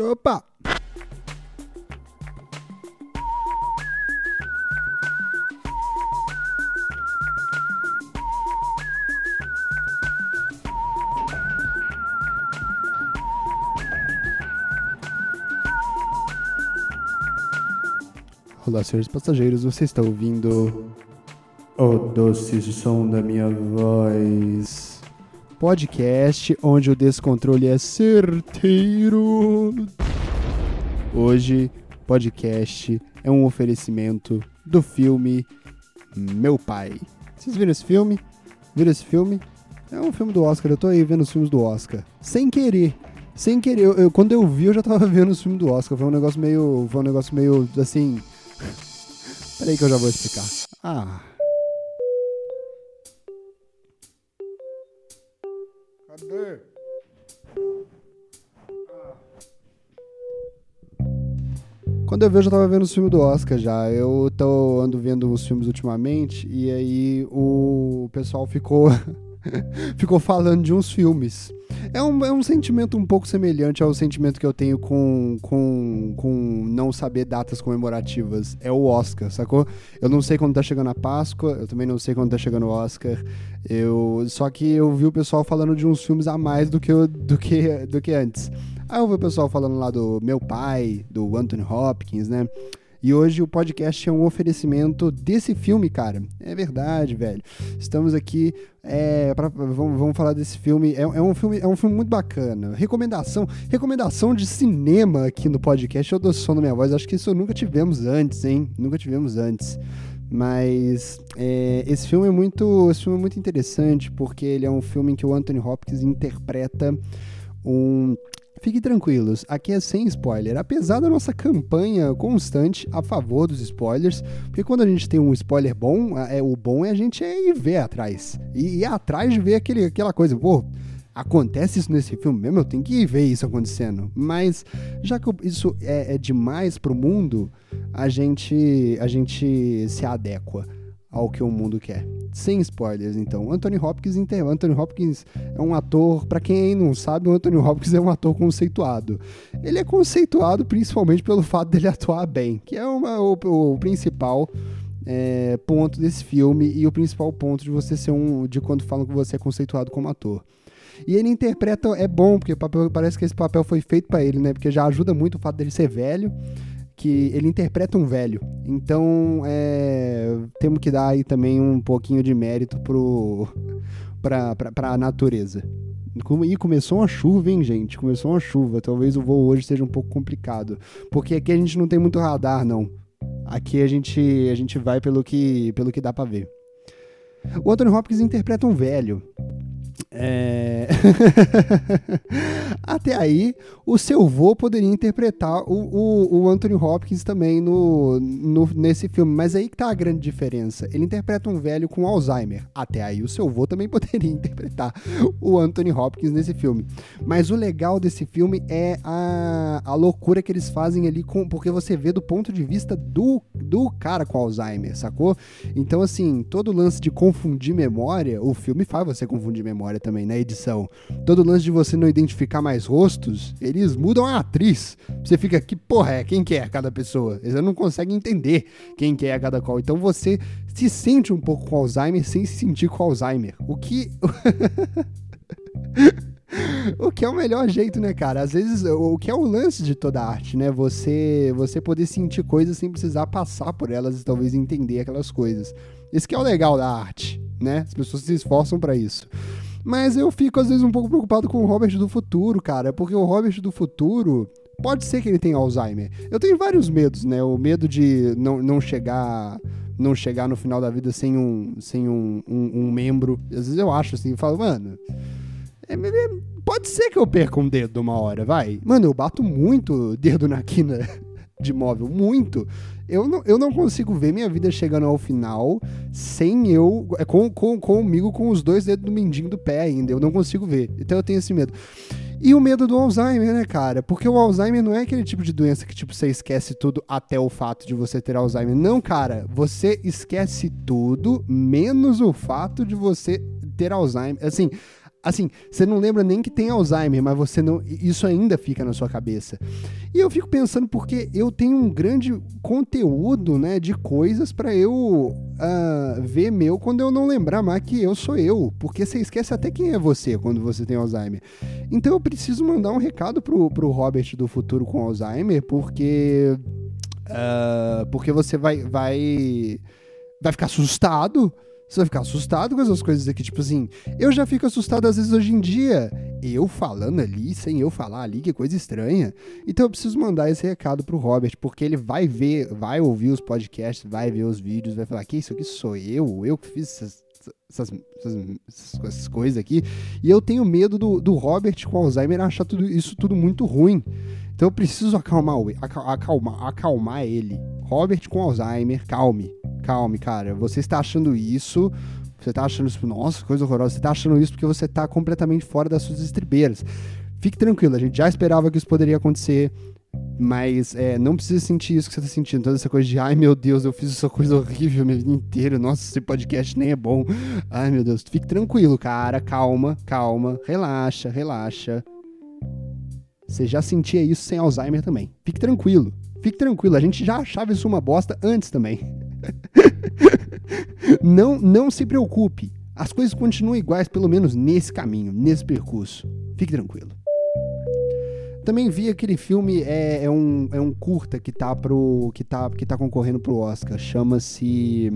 Opa! Olá, senhores passageiros, você está ouvindo o doce som da minha voz. Podcast onde o descontrole é certeiro. Hoje, podcast é um oferecimento do filme Meu Pai. Vocês viram esse filme? Viram esse filme? É um filme do Oscar, eu tô aí vendo os filmes do Oscar. Sem querer. Sem querer, eu, eu, quando eu vi, eu já tava vendo os filmes do Oscar. Foi um negócio meio. Foi um negócio meio assim. Peraí que eu já vou explicar. Ah. Quando eu vi, eu tava vendo os filmes do Oscar já. Eu tô ando vendo os filmes ultimamente e aí o pessoal ficou ficou falando de uns filmes. É um, é um sentimento um pouco semelhante ao sentimento que eu tenho com, com, com não saber datas comemorativas. É o Oscar, sacou? Eu não sei quando tá chegando a Páscoa, eu também não sei quando tá chegando o Oscar. Eu, só que eu vi o pessoal falando de uns filmes a mais do que, do que, do que antes. Aí eu vi o pessoal falando lá do Meu Pai, do Anthony Hopkins, né? E hoje o podcast é um oferecimento desse filme, cara. É verdade, velho. Estamos aqui é, pra, vamos, vamos falar desse filme. É, é, um filme. é um filme muito bacana. Recomendação, recomendação de cinema aqui no podcast. Eu dou som da minha voz. Acho que isso nunca tivemos antes, hein? Nunca tivemos antes. Mas é, esse filme é muito, esse filme é muito interessante porque ele é um filme em que o Anthony Hopkins interpreta um Fiquem tranquilos, aqui é sem spoiler, apesar da nossa campanha constante a favor dos spoilers, porque quando a gente tem um spoiler bom, é, o bom é a gente ir ver atrás, e ir atrás de ver aquele, aquela coisa, pô, acontece isso nesse filme mesmo, eu tenho que ver isso acontecendo. Mas já que isso é, é demais pro mundo, a gente, a gente se adequa ao que o mundo quer. Sem spoilers, então. Anthony Hopkins, Anthony Hopkins é um ator, para quem não sabe, o Anthony Hopkins é um ator conceituado. Ele é conceituado principalmente pelo fato dele atuar bem, que é uma, o, o principal é, ponto desse filme e o principal ponto de você ser um, de quando falam que você é conceituado como ator. E ele interpreta, é bom, porque papel, parece que esse papel foi feito para ele, né? Porque já ajuda muito o fato dele ser velho que ele interpreta um velho. Então, é, temos que dar aí também um pouquinho de mérito pro, pra natureza. E começou uma chuva, hein, gente? Começou uma chuva. Talvez o voo hoje seja um pouco complicado. Porque aqui a gente não tem muito radar, não. Aqui a gente, a gente vai pelo que, pelo que dá pra ver. O Anthony Hopkins interpreta um velho. É... Até aí, o seu vô poderia interpretar o, o, o Anthony Hopkins também no, no, nesse filme, mas aí que tá a grande diferença. Ele interpreta um velho com Alzheimer. Até aí, o seu vô também poderia interpretar o Anthony Hopkins nesse filme. Mas o legal desse filme é a, a loucura que eles fazem ali, com, porque você vê do ponto de vista do, do cara com Alzheimer, sacou? Então, assim, todo lance de confundir memória, o filme faz você confundir memória também na edição. Todo lance de você não identificar mais rostos, eles mudam a atriz. Você fica, que porra é? Quem que é cada pessoa? Eles não conseguem entender quem que é cada qual. Então você se sente um pouco com Alzheimer sem se sentir com Alzheimer. O que. o que é o melhor jeito, né, cara? Às vezes, o que é o lance de toda arte, né? Você, você poder sentir coisas sem precisar passar por elas e talvez entender aquelas coisas. Esse que é o legal da arte, né? As pessoas se esforçam para isso. Mas eu fico, às vezes, um pouco preocupado com o Robert do futuro, cara, porque o Robert do futuro. Pode ser que ele tenha Alzheimer. Eu tenho vários medos, né? O medo de não, não chegar não chegar no final da vida sem um, sem um, um, um membro. Às vezes eu acho assim, falo, mano. É, é, pode ser que eu perca um dedo uma hora, vai. Mano, eu bato muito dedo na quina de móvel, muito. Eu não, eu não consigo ver minha vida chegando ao final sem eu. É, com, com, comigo com os dois dedos do mindinho do pé ainda. Eu não consigo ver. Então eu tenho esse medo. E o medo do Alzheimer, né, cara? Porque o Alzheimer não é aquele tipo de doença que, tipo, você esquece tudo até o fato de você ter Alzheimer. Não, cara. Você esquece tudo, menos o fato de você ter Alzheimer. Assim, assim, você não lembra nem que tem Alzheimer, mas você não, isso ainda fica na sua cabeça. E eu fico pensando porque eu tenho um grande conteúdo, né, de coisas para eu uh, ver meu quando eu não lembrar mais que eu sou eu, porque você esquece até quem é você quando você tem Alzheimer. Então eu preciso mandar um recado pro, pro Robert do futuro com Alzheimer, porque uh, porque você vai vai vai ficar assustado você vai ficar assustado com essas coisas aqui, tipo assim, eu já fico assustado às vezes hoje em dia. Eu falando ali, sem eu falar ali, que coisa estranha. Então eu preciso mandar esse recado pro Robert, porque ele vai ver, vai ouvir os podcasts, vai ver os vídeos, vai falar, que isso aqui sou eu, eu que fiz essas, essas, essas, essas coisas aqui. E eu tenho medo do, do Robert com Alzheimer achar tudo isso tudo muito ruim. Então eu preciso acalmar, acalmar, acalmar ele. Robert com Alzheimer, calme calme, cara. Você está achando isso, você está achando isso, nossa, coisa horrorosa. Você está achando isso porque você está completamente fora das suas estribeiras. Fique tranquilo, a gente já esperava que isso poderia acontecer, mas é, não precisa sentir isso que você está sentindo. Toda essa coisa de, ai meu Deus, eu fiz essa coisa horrível minha vida inteira. Nossa, esse podcast nem é bom. Ai meu Deus, fique tranquilo, cara. Calma, calma. Relaxa, relaxa. Você já sentia isso sem Alzheimer também. Fique tranquilo. Fique tranquilo, a gente já achava isso uma bosta antes também. não, não se preocupe. As coisas continuam iguais, pelo menos nesse caminho, nesse percurso. Fique tranquilo. Também vi aquele filme, é, é, um, é um curta que tá, pro, que, tá, que tá concorrendo pro Oscar. Chama-se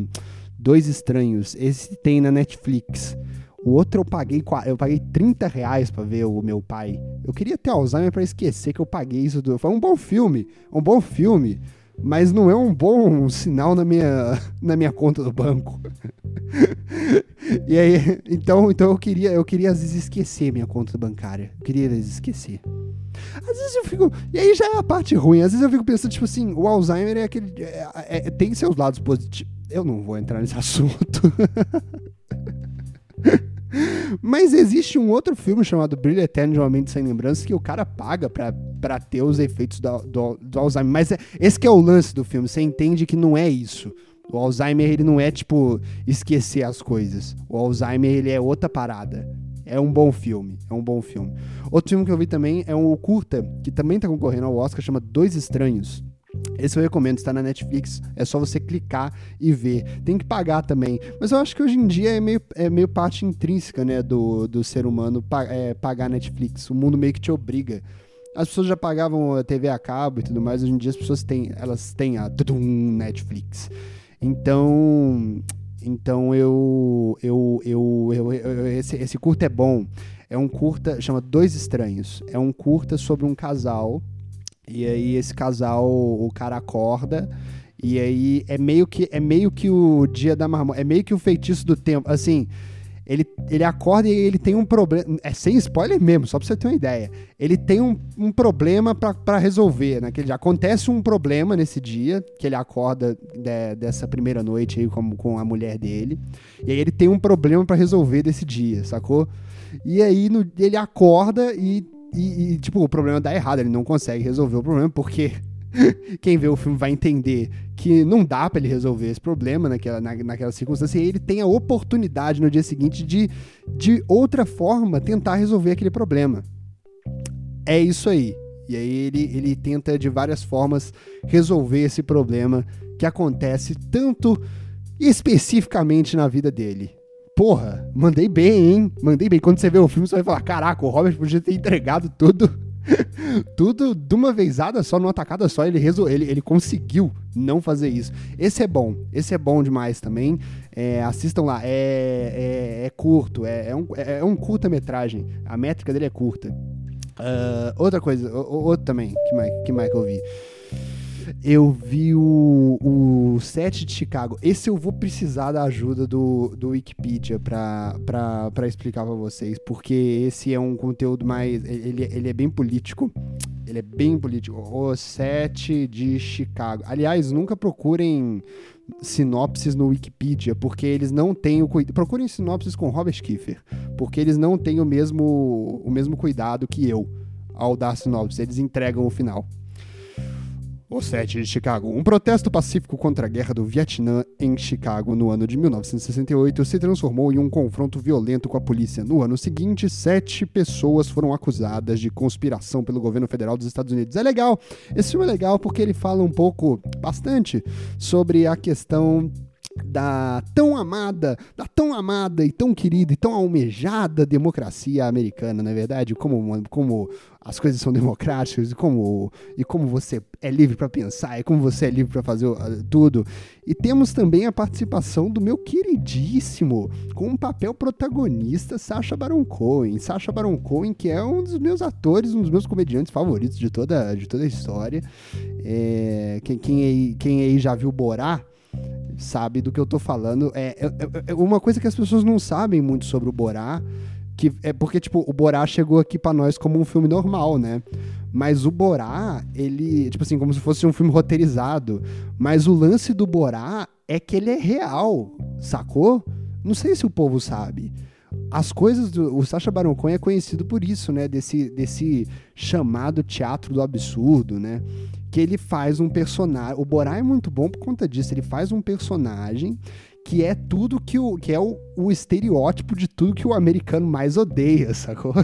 Dois Estranhos. Esse tem na Netflix. O outro eu paguei, eu paguei 30 reais pra ver o meu pai. Eu queria ter Alzheimer para esquecer que eu paguei isso. Do... Foi um bom filme. Um bom filme mas não é um bom sinal na minha, na minha conta do banco. e aí, então, então eu queria, eu queria às vezes esquecer minha conta bancária. Eu queria às vezes esquecer. Às vezes eu fico. E aí já é a parte ruim. Às vezes eu fico pensando, tipo assim, o Alzheimer é aquele. É, é, tem seus lados positivos. Eu não vou entrar nesse assunto. Mas existe um outro filme chamado Brilho Eterno de uma Mente Sem Lembranças que o cara paga pra, pra ter os efeitos do, do, do Alzheimer. Mas é, esse é o lance do filme, você entende que não é isso. O Alzheimer, ele não é, tipo, esquecer as coisas. O Alzheimer, ele é outra parada. É um bom filme, é um bom filme. Outro filme que eu vi também é um curta, que também tá concorrendo ao Oscar, chama Dois Estranhos. Esse eu recomendo, está na Netflix, é só você clicar e ver. Tem que pagar também. Mas eu acho que hoje em dia é meio, é meio parte intrínseca né, do, do ser humano é, pagar Netflix. O mundo meio que te obriga. As pessoas já pagavam a TV a cabo e tudo mais, hoje em dia as pessoas têm, elas têm a tudum, Netflix. Então, então eu, eu, eu, eu, eu esse, esse curta é bom. É um curta, chama Dois Estranhos. É um curta sobre um casal e aí esse casal, o cara acorda e aí é meio que é meio que o dia da marmota, é meio que o feitiço do tempo, assim, ele, ele acorda e ele tem um problema. É sem spoiler mesmo, só pra você ter uma ideia. Ele tem um, um problema para resolver. Naquele dia. Acontece um problema nesse dia, que ele acorda de, dessa primeira noite aí com, com a mulher dele. E aí ele tem um problema para resolver desse dia, sacou? E aí no, ele acorda e e, e, tipo, o problema dá errado, ele não consegue resolver o problema, porque quem vê o filme vai entender que não dá para ele resolver esse problema naquela, na, naquela circunstância, e ele tem a oportunidade no dia seguinte de, de outra forma, tentar resolver aquele problema. É isso aí. E aí ele, ele tenta de várias formas resolver esse problema que acontece tanto especificamente na vida dele porra, mandei bem, hein? Mandei bem. Quando você vê o filme, você vai falar: caraca, o Robert podia ter entregado tudo. tudo de uma vezada só, numa tacada só, ele, resol... ele, ele conseguiu não fazer isso. Esse é bom, esse é bom demais também. É, assistam lá, é, é, é curto, é, é um, é, é um curta-metragem. A métrica dele é curta. Uh, outra coisa, outro também, que mais, que mais que eu vi? Eu vi o, o set de Chicago. Esse eu vou precisar da ajuda do, do Wikipedia pra explicar pra vocês, porque esse é um conteúdo mais. Ele, ele é bem político. Ele é bem político. O set de Chicago. Aliás, nunca procurem sinopses no Wikipedia, porque eles não têm o cuidado. Procurem sinopses com Robert Kiefer, porque eles não têm o mesmo, o mesmo cuidado que eu ao dar sinopse. Eles entregam o final. O 7 de Chicago. Um protesto pacífico contra a guerra do Vietnã em Chicago no ano de 1968 se transformou em um confronto violento com a polícia. No ano seguinte, sete pessoas foram acusadas de conspiração pelo governo federal dos Estados Unidos. É legal, esse filme é legal porque ele fala um pouco, bastante, sobre a questão da tão amada, da tão amada e tão querida e tão almejada democracia americana, não é verdade? Como, como as coisas são democráticas e como, e como você é livre para pensar e como você é livre para fazer tudo. E temos também a participação do meu queridíssimo, com um papel protagonista, Sacha Baron Cohen. Sacha Baron Cohen, que é um dos meus atores, um dos meus comediantes favoritos de toda, de toda a história. É, quem, quem, aí, quem aí já viu Borá, sabe do que eu tô falando. É, é, é, uma coisa que as pessoas não sabem muito sobre o Borá, que é porque, tipo, o Borá chegou aqui para nós como um filme normal, né? Mas o Borá, ele, tipo assim, como se fosse um filme roteirizado. Mas o lance do Borá é que ele é real, sacou? Não sei se o povo sabe. As coisas do. O Sacha Baron Cohen é conhecido por isso, né? Desse, desse chamado teatro do absurdo, né? Que ele faz um personagem. O Borá é muito bom por conta disso. Ele faz um personagem que é tudo que o que é o, o estereótipo de tudo que o americano mais odeia, sacou?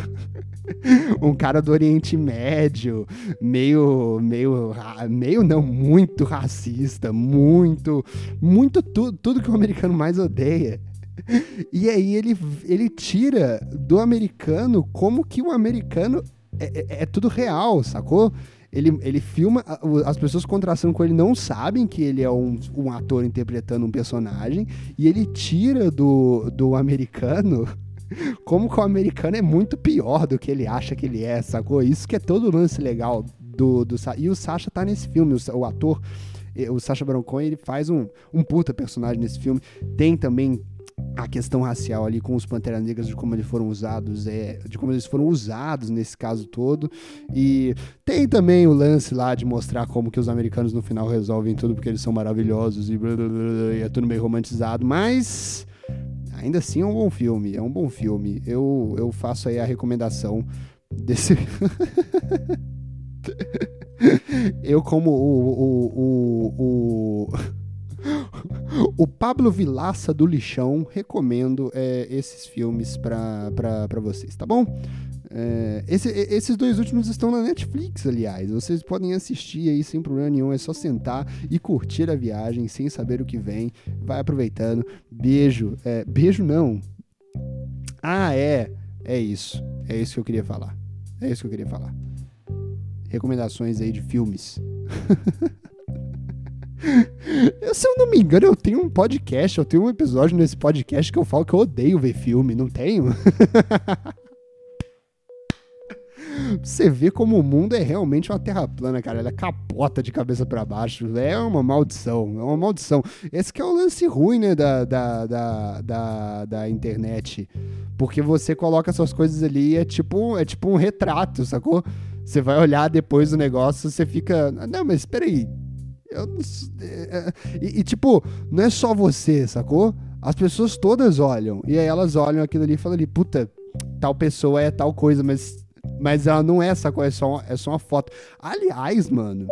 um cara do Oriente Médio, meio, meio, meio não, muito racista, muito, muito tudo, tudo que o americano mais odeia. E aí ele, ele tira do americano como que o americano é, é, é tudo real, sacou? Ele, ele filma, as pessoas contrastando com ele não sabem que ele é um, um ator interpretando um personagem, e ele tira do, do americano como que o americano é muito pior do que ele acha que ele é, sacou? Isso que é todo o lance legal do, do E o Sasha tá nesse filme, o, o ator, eh, o Sacha Baron Cohen, ele faz um, um puta personagem nesse filme. Tem também a questão racial ali com os Pantera Negras, de como eles foram usados, é, de como eles foram usados nesse caso todo. E tem também o lance lá de mostrar como que os americanos no final resolvem tudo porque eles são maravilhosos e, blá, blá, blá, e é tudo meio romantizado, mas ainda assim é um bom filme, é um bom filme. Eu, eu faço aí a recomendação desse. eu como o, o, o, o o Pablo Vilaça do Lixão, recomendo é, esses filmes para vocês, tá bom? É, esse, esses dois últimos estão na Netflix, aliás. Vocês podem assistir aí sem problema nenhum. É só sentar e curtir a viagem sem saber o que vem. Vai aproveitando. Beijo. É, beijo não. Ah, é. É isso. É isso que eu queria falar. É isso que eu queria falar. Recomendações aí de filmes. Se eu não me engano, eu tenho um podcast, eu tenho um episódio nesse podcast que eu falo que eu odeio ver filme, não tenho? Você vê como o mundo é realmente uma terra plana, cara. Ela capota de cabeça para baixo. É uma maldição, é uma maldição. Esse que é o lance ruim, né, da, da, da, da, da internet. Porque você coloca suas coisas ali é tipo, é tipo um retrato, sacou? Você vai olhar depois do negócio, você fica. Não, mas espera aí eu não, é, e, e, tipo, não é só você, sacou? As pessoas todas olham. E aí elas olham aquilo ali e falam ali, puta, tal pessoa é tal coisa, mas, mas ela não é, sacou? É só, uma, é só uma foto. Aliás, mano.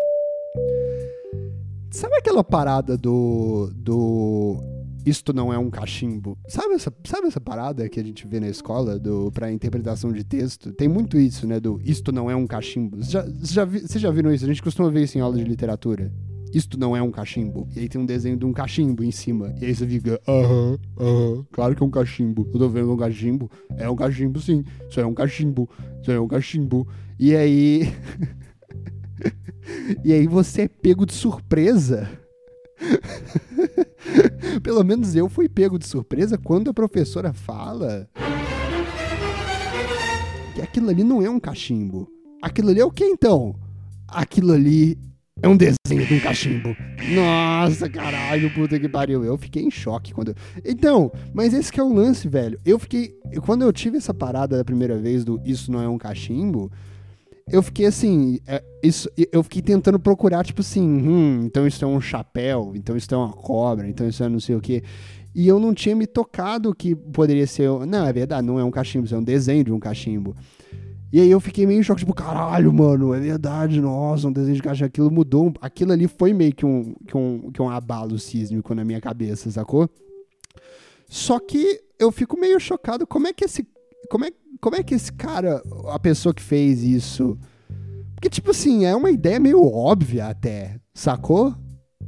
Sabe aquela parada do. do. Isto não é um cachimbo. Sabe essa, sabe essa parada que a gente vê na escola do, pra interpretação de texto? Tem muito isso, né? Do isto não é um cachimbo. Vocês já, já, já viram isso? A gente costuma ver isso em aula de literatura isto não é um cachimbo. E aí tem um desenho de um cachimbo em cima. E aí você fica, aham, aham, claro que é um cachimbo. Eu tô vendo um cachimbo. É um cachimbo, sim. Isso é um cachimbo. Isso é um cachimbo. E aí. e aí você é pego de surpresa. Pelo menos eu fui pego de surpresa quando a professora fala que aquilo ali não é um cachimbo. Aquilo ali é o que então? Aquilo ali é um desenho de um cachimbo. Nossa, caralho, puta que pariu. Eu fiquei em choque quando. Então, mas esse que é o lance, velho. Eu fiquei. Quando eu tive essa parada da primeira vez do Isso não é um cachimbo, eu fiquei assim. É, isso, eu fiquei tentando procurar, tipo assim, hum, então isso é um chapéu, então isso é uma cobra, então isso é não sei o quê. E eu não tinha me tocado que poderia ser. Não, é verdade, não é um cachimbo, isso é um desenho de um cachimbo. E aí eu fiquei meio em choque, tipo, caralho, mano, é verdade, nossa, um desenho de cachorro, aquilo mudou. Aquilo ali foi meio que um, que um, que um abalo sísmico na minha cabeça, sacou? Só que eu fico meio chocado, como é que esse. Como é, como é que esse cara, a pessoa que fez isso. Porque, tipo assim, é uma ideia meio óbvia até, sacou?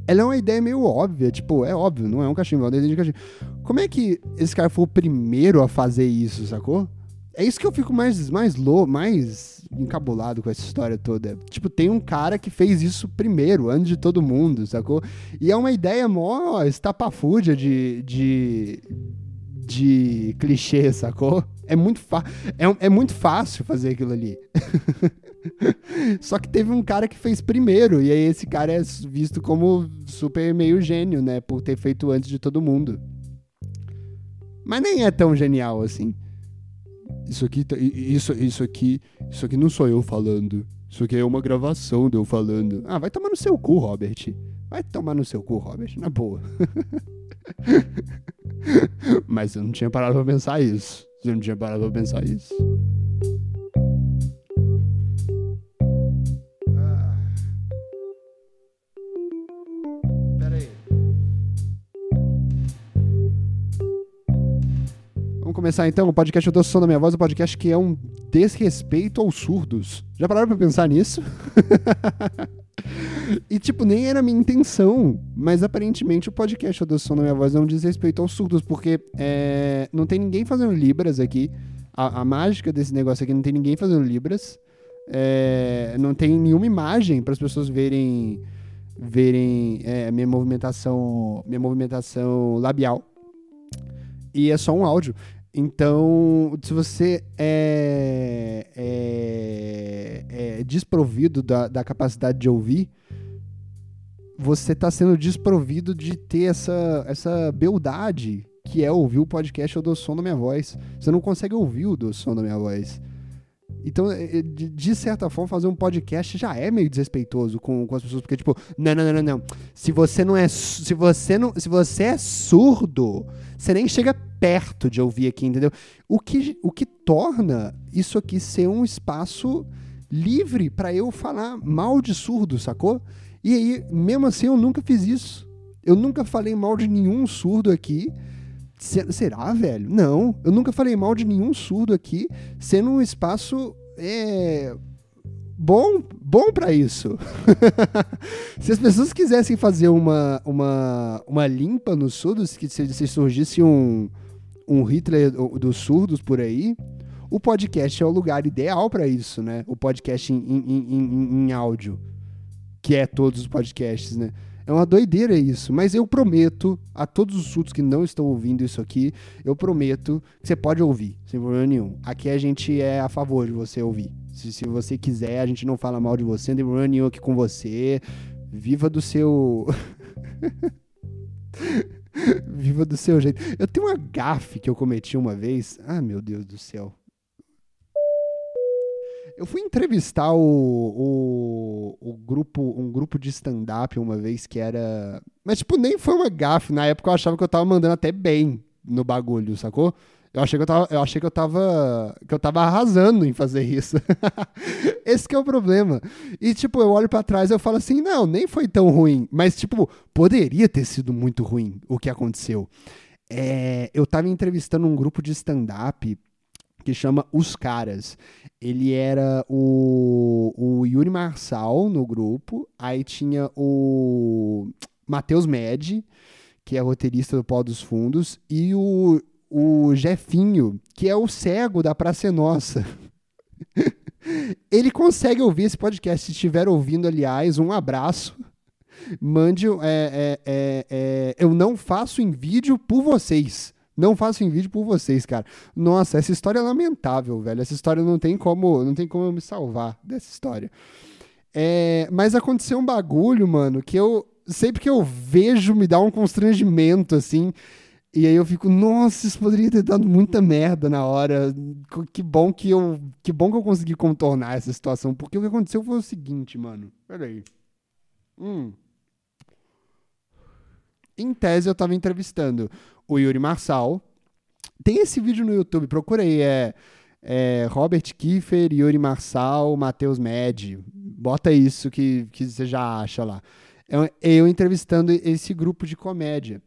Ela é uma ideia meio óbvia, tipo, é óbvio, não é um cachimbo, é um desenho de cachimbo. Como é que esse cara foi o primeiro a fazer isso, sacou? É isso que eu fico mais, mais louco, mais encabulado com essa história toda. Tipo, tem um cara que fez isso primeiro, antes de todo mundo, sacou? E é uma ideia mó estapafúdia de, de, de clichê, sacou? É muito, é, é muito fácil fazer aquilo ali. Só que teve um cara que fez primeiro, e aí esse cara é visto como super meio gênio, né? Por ter feito antes de todo mundo. Mas nem é tão genial assim. Isso aqui, tá, isso, isso aqui, isso aqui não sou eu falando. Isso aqui é uma gravação de eu falando. Ah, vai tomar no seu cu, Robert. Vai tomar no seu cu, Robert, na boa. Mas eu não tinha parado pra pensar isso. Eu não tinha parado pra pensar isso. Começar então o podcast Eu Dou Som da Minha Voz, o um podcast que é um desrespeito aos surdos. Já pararam pra pensar nisso? e, tipo, nem era minha intenção, mas aparentemente o podcast Eu Dou da Minha Voz é um desrespeito aos surdos, porque é, não tem ninguém fazendo Libras aqui. A, a, mágica desse negócio aqui não tem ninguém fazendo Libras. É, não tem nenhuma imagem para as pessoas verem verem é, minha movimentação minha movimentação labial e é só um áudio então, se você é, é, é desprovido da, da, capacidade de ouvir, você está sendo desprovido de ter essa, essa beldade que é ouvir o podcast ou do som da minha voz. Você não consegue ouvir o do som da minha voz. Então, é, é, de, certa forma, fazer um podcast já é meio desrespeitoso com, com as pessoas, porque, tipo, não, não, não, não, não. Se você não é. Se você não. Se você é surdo, você nem chega perto de ouvir aqui, entendeu? O que, o que torna isso aqui ser um espaço livre para eu falar mal de surdo, sacou? E aí, mesmo assim, eu nunca fiz isso. Eu nunca falei mal de nenhum surdo aqui. Será, velho? Não, eu nunca falei mal de nenhum surdo aqui, sendo um espaço é, bom, bom para isso. se as pessoas quisessem fazer uma, uma, uma limpa nos surdos, que se, se surgisse um, um Hitler dos surdos por aí, o podcast é o lugar ideal para isso, né? O podcast em, em, em, em áudio, que é todos os podcasts, né? É uma doideira isso, mas eu prometo a todos os surdos que não estão ouvindo isso aqui, eu prometo que você pode ouvir, sem problema nenhum. Aqui a gente é a favor de você ouvir. Se, se você quiser, a gente não fala mal de você, não tem nenhum aqui com você. Viva do seu. Viva do seu jeito. Eu tenho uma gafe que eu cometi uma vez. Ah, meu Deus do céu. Eu fui entrevistar o, o, o grupo, um grupo de stand-up uma vez que era. Mas, tipo, nem foi uma gafe. Na época eu achava que eu tava mandando até bem no bagulho, sacou? Eu achei que eu tava, eu achei que eu tava, que eu tava arrasando em fazer isso. Esse que é o problema. E tipo, eu olho para trás e eu falo assim, não, nem foi tão ruim, mas tipo, poderia ter sido muito ruim o que aconteceu. É, eu tava entrevistando um grupo de stand-up que chama Os Caras. Ele era o, o Yuri Marçal no grupo, aí tinha o Matheus Med, que é roteirista do Pó dos Fundos, e o, o Jefinho, que é o cego da Praça Nossa. Ele consegue ouvir esse podcast. Se estiver ouvindo, aliás, um abraço. Mande. É, é, é, é eu não faço em vídeo por vocês. Não faço em vídeo por vocês, cara. Nossa, essa história é lamentável, velho. Essa história não tem como, não tem como eu me salvar dessa história. É, mas aconteceu um bagulho, mano, que eu sempre que eu vejo me dá um constrangimento assim. E aí eu fico, nossa, isso poderia ter dado muita merda na hora. Que bom que eu, que bom que eu consegui contornar essa situação, porque o que aconteceu foi o seguinte, mano. Peraí. Hum. Em tese eu tava entrevistando o Yuri Marçal. Tem esse vídeo no YouTube, procura aí, é, é, Robert Kiefer, Yuri Marçal, Matheus Med. Bota isso que, que você já acha lá. Eu, eu entrevistando esse grupo de comédia.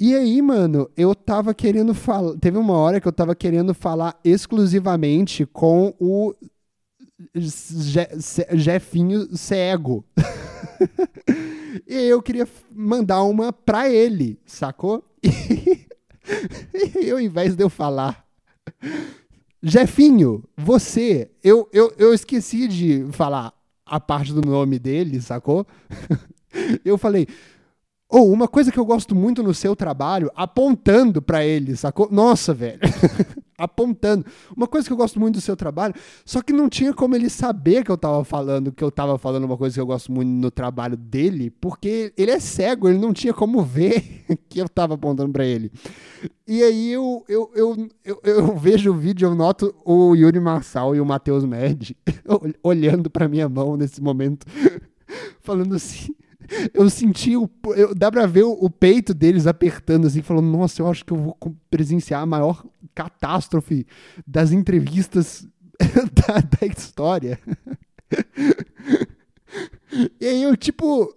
E aí, mano, eu tava querendo falar. Teve uma hora que eu tava querendo falar exclusivamente com o Je Jefinho cego. e eu queria mandar uma pra ele, sacou? E, e ao invés de eu falar, Jefinho, você, eu, eu, eu esqueci de falar a parte do nome dele, sacou? Eu falei, ou oh, uma coisa que eu gosto muito no seu trabalho, apontando para ele, sacou? Nossa, velho. apontando. Uma coisa que eu gosto muito do seu trabalho, só que não tinha como ele saber que eu tava falando, que eu tava falando uma coisa que eu gosto muito no trabalho dele, porque ele é cego, ele não tinha como ver que eu tava apontando para ele. E aí eu, eu, eu, eu, eu vejo o vídeo, eu noto o Yuri Marçal e o Matheus Med olhando para minha mão nesse momento, falando assim eu senti o. Eu, dá pra ver o, o, peito deles apertando, assim, falando: Nossa, eu acho que eu vou presenciar a maior catástrofe das entrevistas da, da história. e aí eu, tipo.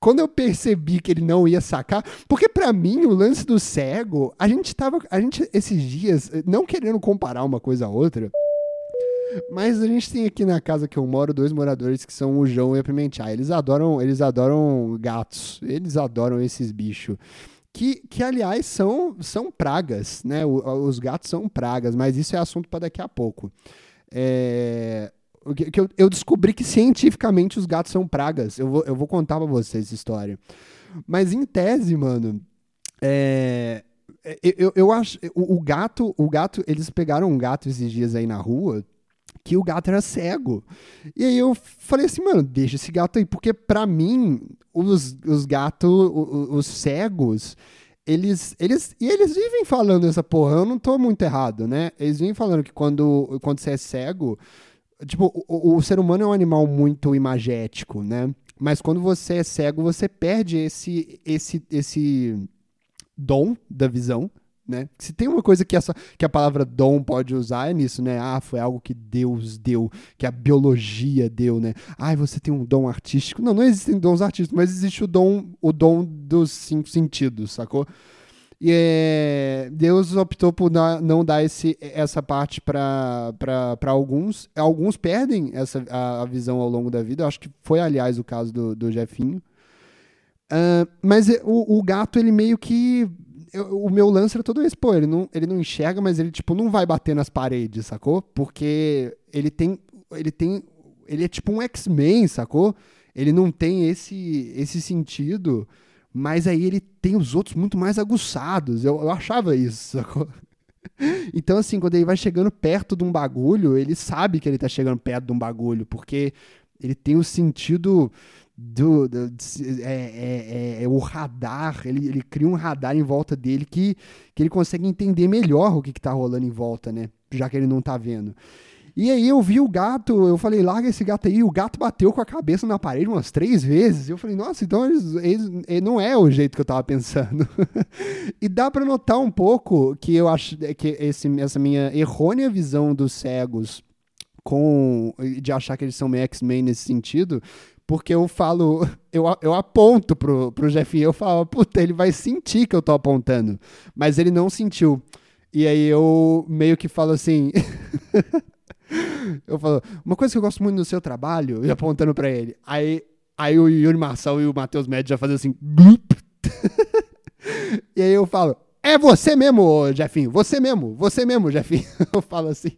Quando eu percebi que ele não ia sacar, porque para mim o lance do cego, a gente tava, a gente esses dias, não querendo comparar uma coisa a outra, mas a gente tem aqui na casa que eu moro dois moradores que são o João e a Pimentear. Eles adoram, eles adoram gatos. Eles adoram esses bichos. Que, que aliás são, são pragas, né? O, os gatos são pragas, mas isso é assunto para daqui a pouco. É, que eu, eu, descobri que cientificamente os gatos são pragas. Eu vou, eu vou contar para vocês essa história. Mas em tese, mano, é, eu, eu acho o, o, gato, o gato, eles pegaram um gato esses dias aí na rua que o gato era cego. E aí eu falei assim, mano, deixa esse gato aí, porque para mim, os, os gatos, os, os, cegos, eles, eles, e eles vivem falando essa porra, eu não tô muito errado, né? Eles vivem falando que quando, quando você é cego, tipo, o, o ser humano é um animal muito imagético, né? Mas quando você é cego, você perde esse, esse, esse dom da visão, né? Se tem uma coisa que, essa, que a palavra dom pode usar é nisso, né? Ah, foi algo que Deus deu, que a biologia deu, né? Ah, você tem um dom artístico. Não, não existem dons artísticos, mas existe o dom, o dom dos cinco sentidos, sacou? E é, Deus optou por não dar esse, essa parte para alguns. Alguns perdem essa, a, a, visão ao longo da vida. Eu acho que foi, aliás, o caso do, do Jefinho. Uh, mas o, o gato, ele meio que eu, o meu lance era todo esse, pô, ele não, ele não enxerga, mas ele, tipo, não vai bater nas paredes, sacou? Porque ele tem, ele tem, ele é tipo um X-Men, sacou? Ele não tem esse, esse sentido, mas aí ele tem os outros muito mais aguçados. Eu, eu achava isso, sacou? Então, assim, quando ele vai chegando perto de um bagulho, ele sabe que ele tá chegando perto de um bagulho, porque ele tem o sentido do, do é, é, é, o radar, ele, ele cria um radar em volta dele que, que ele consegue entender melhor o que, está rolando em volta, né? Já que ele não está vendo. E aí eu vi o gato, eu falei, larga esse gato aí. O gato bateu com a cabeça na parede umas três vezes. Eu falei, nossa, então eles, eles, eles não é o jeito que eu tava pensando. e dá para notar um pouco que eu acho que esse, essa minha errônea visão dos cegos com de achar que eles são X-Men nesse sentido, porque eu falo, eu, eu aponto pro, pro Jefinho, eu falo, puta, ele vai sentir que eu tô apontando. Mas ele não sentiu. E aí eu meio que falo assim. eu falo, uma coisa que eu gosto muito do seu trabalho, e apontando para ele. Aí, aí o Yuri Marçal e o Matheus Médio já fazem assim. e aí eu falo, é você mesmo, Jefinho, você mesmo, você mesmo, Jefinho. eu falo assim.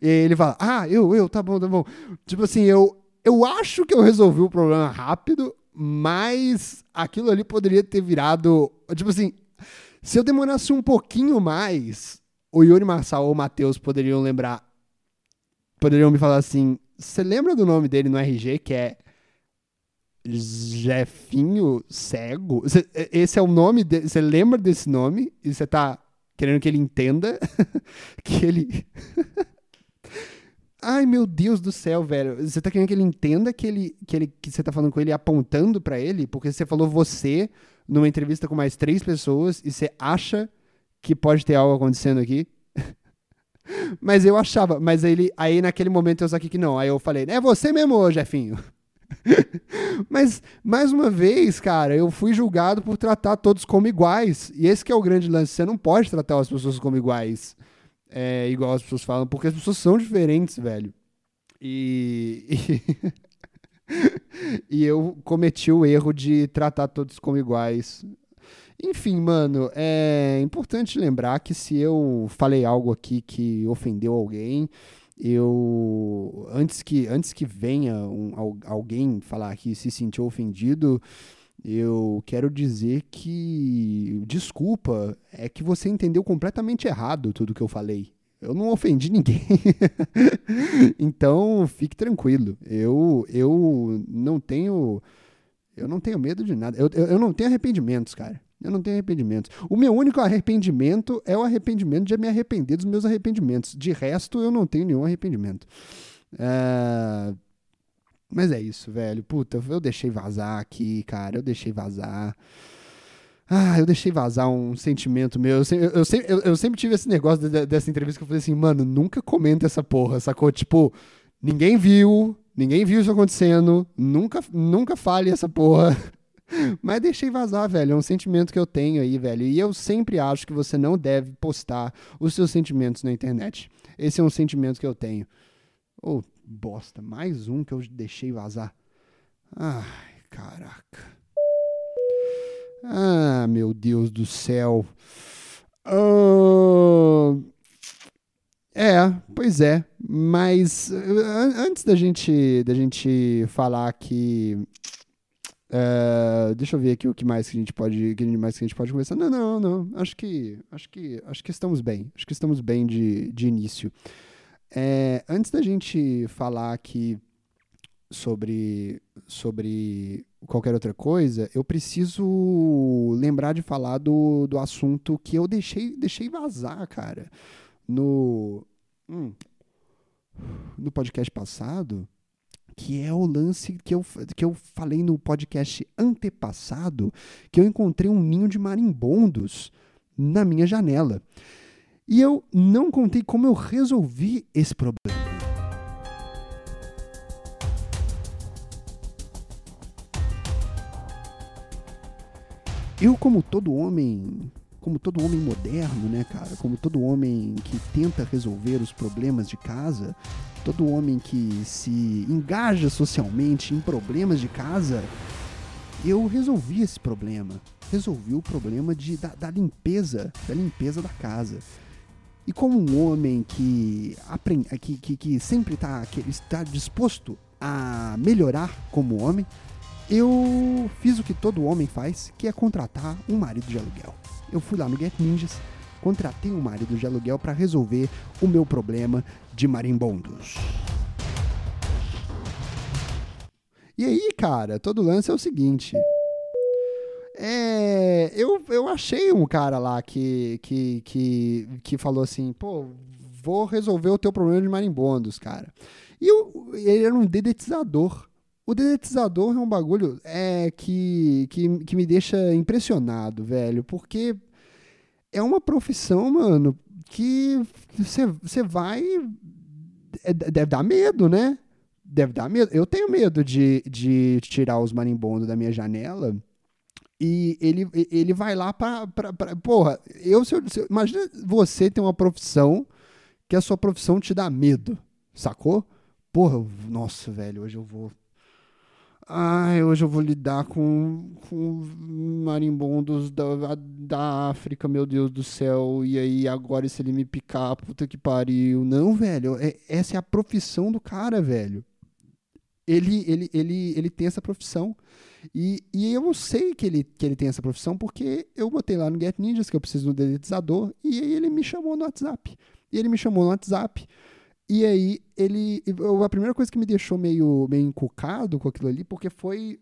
E ele fala, ah, eu, eu, tá bom, tá bom. Tipo assim, eu, eu acho que eu resolvi o problema rápido, mas aquilo ali poderia ter virado. Tipo assim, se eu demorasse um pouquinho mais, o Yuri Marçal ou o Matheus poderiam lembrar. Poderiam me falar assim: você lembra do nome dele no RG que é Jefinho Cego? Cê, esse é o nome dele. Você lembra desse nome? E você tá querendo que ele entenda que ele. Ai, meu Deus do céu, velho. Você tá querendo que ele entenda que ele que, ele, que você tá falando com ele apontando para ele? Porque você falou você numa entrevista com mais três pessoas e você acha que pode ter algo acontecendo aqui? Mas eu achava, mas ele, aí naquele momento eu saquei que não. Aí eu falei, é você mesmo, Jefinho. mas, mais uma vez, cara, eu fui julgado por tratar todos como iguais. E esse é o grande lance. Você não pode tratar as pessoas como iguais. É, igual as pessoas falam, porque as pessoas são diferentes, velho. E. E, e eu cometi o erro de tratar todos como iguais. Enfim, mano, é importante lembrar que se eu falei algo aqui que ofendeu alguém, eu antes que antes que venha um, alguém falar que se sentiu ofendido, eu quero dizer que desculpa, é que você entendeu completamente errado tudo que eu falei. Eu não ofendi ninguém. então, fique tranquilo. Eu eu não tenho eu não tenho medo de nada. Eu, eu, eu não tenho arrependimentos, cara. Eu não tenho arrependimentos. O meu único arrependimento é o arrependimento de me arrepender dos meus arrependimentos. De resto, eu não tenho nenhum arrependimento. É... Mas é isso, velho. Puta, eu deixei vazar aqui, cara. Eu deixei vazar. Ah, eu deixei vazar um sentimento meu. Eu, eu, eu, eu, sempre tive esse negócio de, dessa entrevista que eu falei assim, mano, nunca comenta essa porra, sacou? Tipo, ninguém viu, ninguém viu isso acontecendo, nunca, nunca fale essa porra. Mas deixei vazar, velho. É um sentimento que eu tenho aí, velho. E eu sempre acho que você não deve postar os seus sentimentos na internet. Esse é um sentimento que eu tenho. Oh, bosta. Mais um que eu deixei vazar. Ai, caraca. Ah, meu Deus do céu. Uh... É, pois é. Mas antes da gente, da gente falar que Uh, deixa eu ver aqui o que mais que a gente pode, que mais que a gente pode conversar. Não, não, não. Acho que, acho que, acho que estamos bem. Acho que estamos bem de, de início. É, antes da gente falar aqui sobre, sobre qualquer outra coisa, eu preciso lembrar de falar do, do assunto que eu deixei, deixei vazar, cara. No, hum, no podcast passado que é o lance que eu, que eu falei no podcast antepassado, que eu encontrei um ninho de marimbondos na minha janela. E eu não contei como eu resolvi esse problema. Eu, como todo homem, como todo homem moderno, né, cara, como todo homem que tenta resolver os problemas de casa, todo homem que se engaja socialmente em problemas de casa, eu resolvi esse problema. Resolvi o problema de, da, da limpeza, da limpeza da casa. E como um homem que, aprende, que, que, que sempre tá, está disposto a melhorar como homem, eu fiz o que todo homem faz, que é contratar um marido de aluguel. Eu fui lá no Get Ninjas, contratei um marido de aluguel para resolver o meu problema de marimbondos. E aí, cara, todo lance é o seguinte. É, eu, eu achei um cara lá que, que, que, que falou assim, pô, vou resolver o teu problema de marimbondos, cara. E eu, ele era um dedetizador. O dedetizador é um bagulho é, que, que, que me deixa impressionado, velho, porque é uma profissão, mano, que você vai. É, deve dar medo, né? Deve dar medo. Eu tenho medo de, de tirar os marimbondos da minha janela e ele, ele vai lá pra. pra, pra porra, eu, se eu, se, imagina você ter uma profissão que a sua profissão te dá medo, sacou? Porra, nossa, velho, hoje eu vou Ai, hoje eu vou lidar com, com marimbondos da, da África, meu Deus do céu. E aí, agora se ele me picar, puta que pariu. Não, velho, é, essa é a profissão do cara, velho. Ele, ele, ele, ele tem essa profissão. E, e eu sei que ele, que ele tem essa profissão porque eu botei lá no Get Ninjas que eu preciso do dedetizador. E aí ele me chamou no WhatsApp. E ele me chamou no WhatsApp. E aí, ele. A primeira coisa que me deixou meio, meio encucado com aquilo ali, porque foi.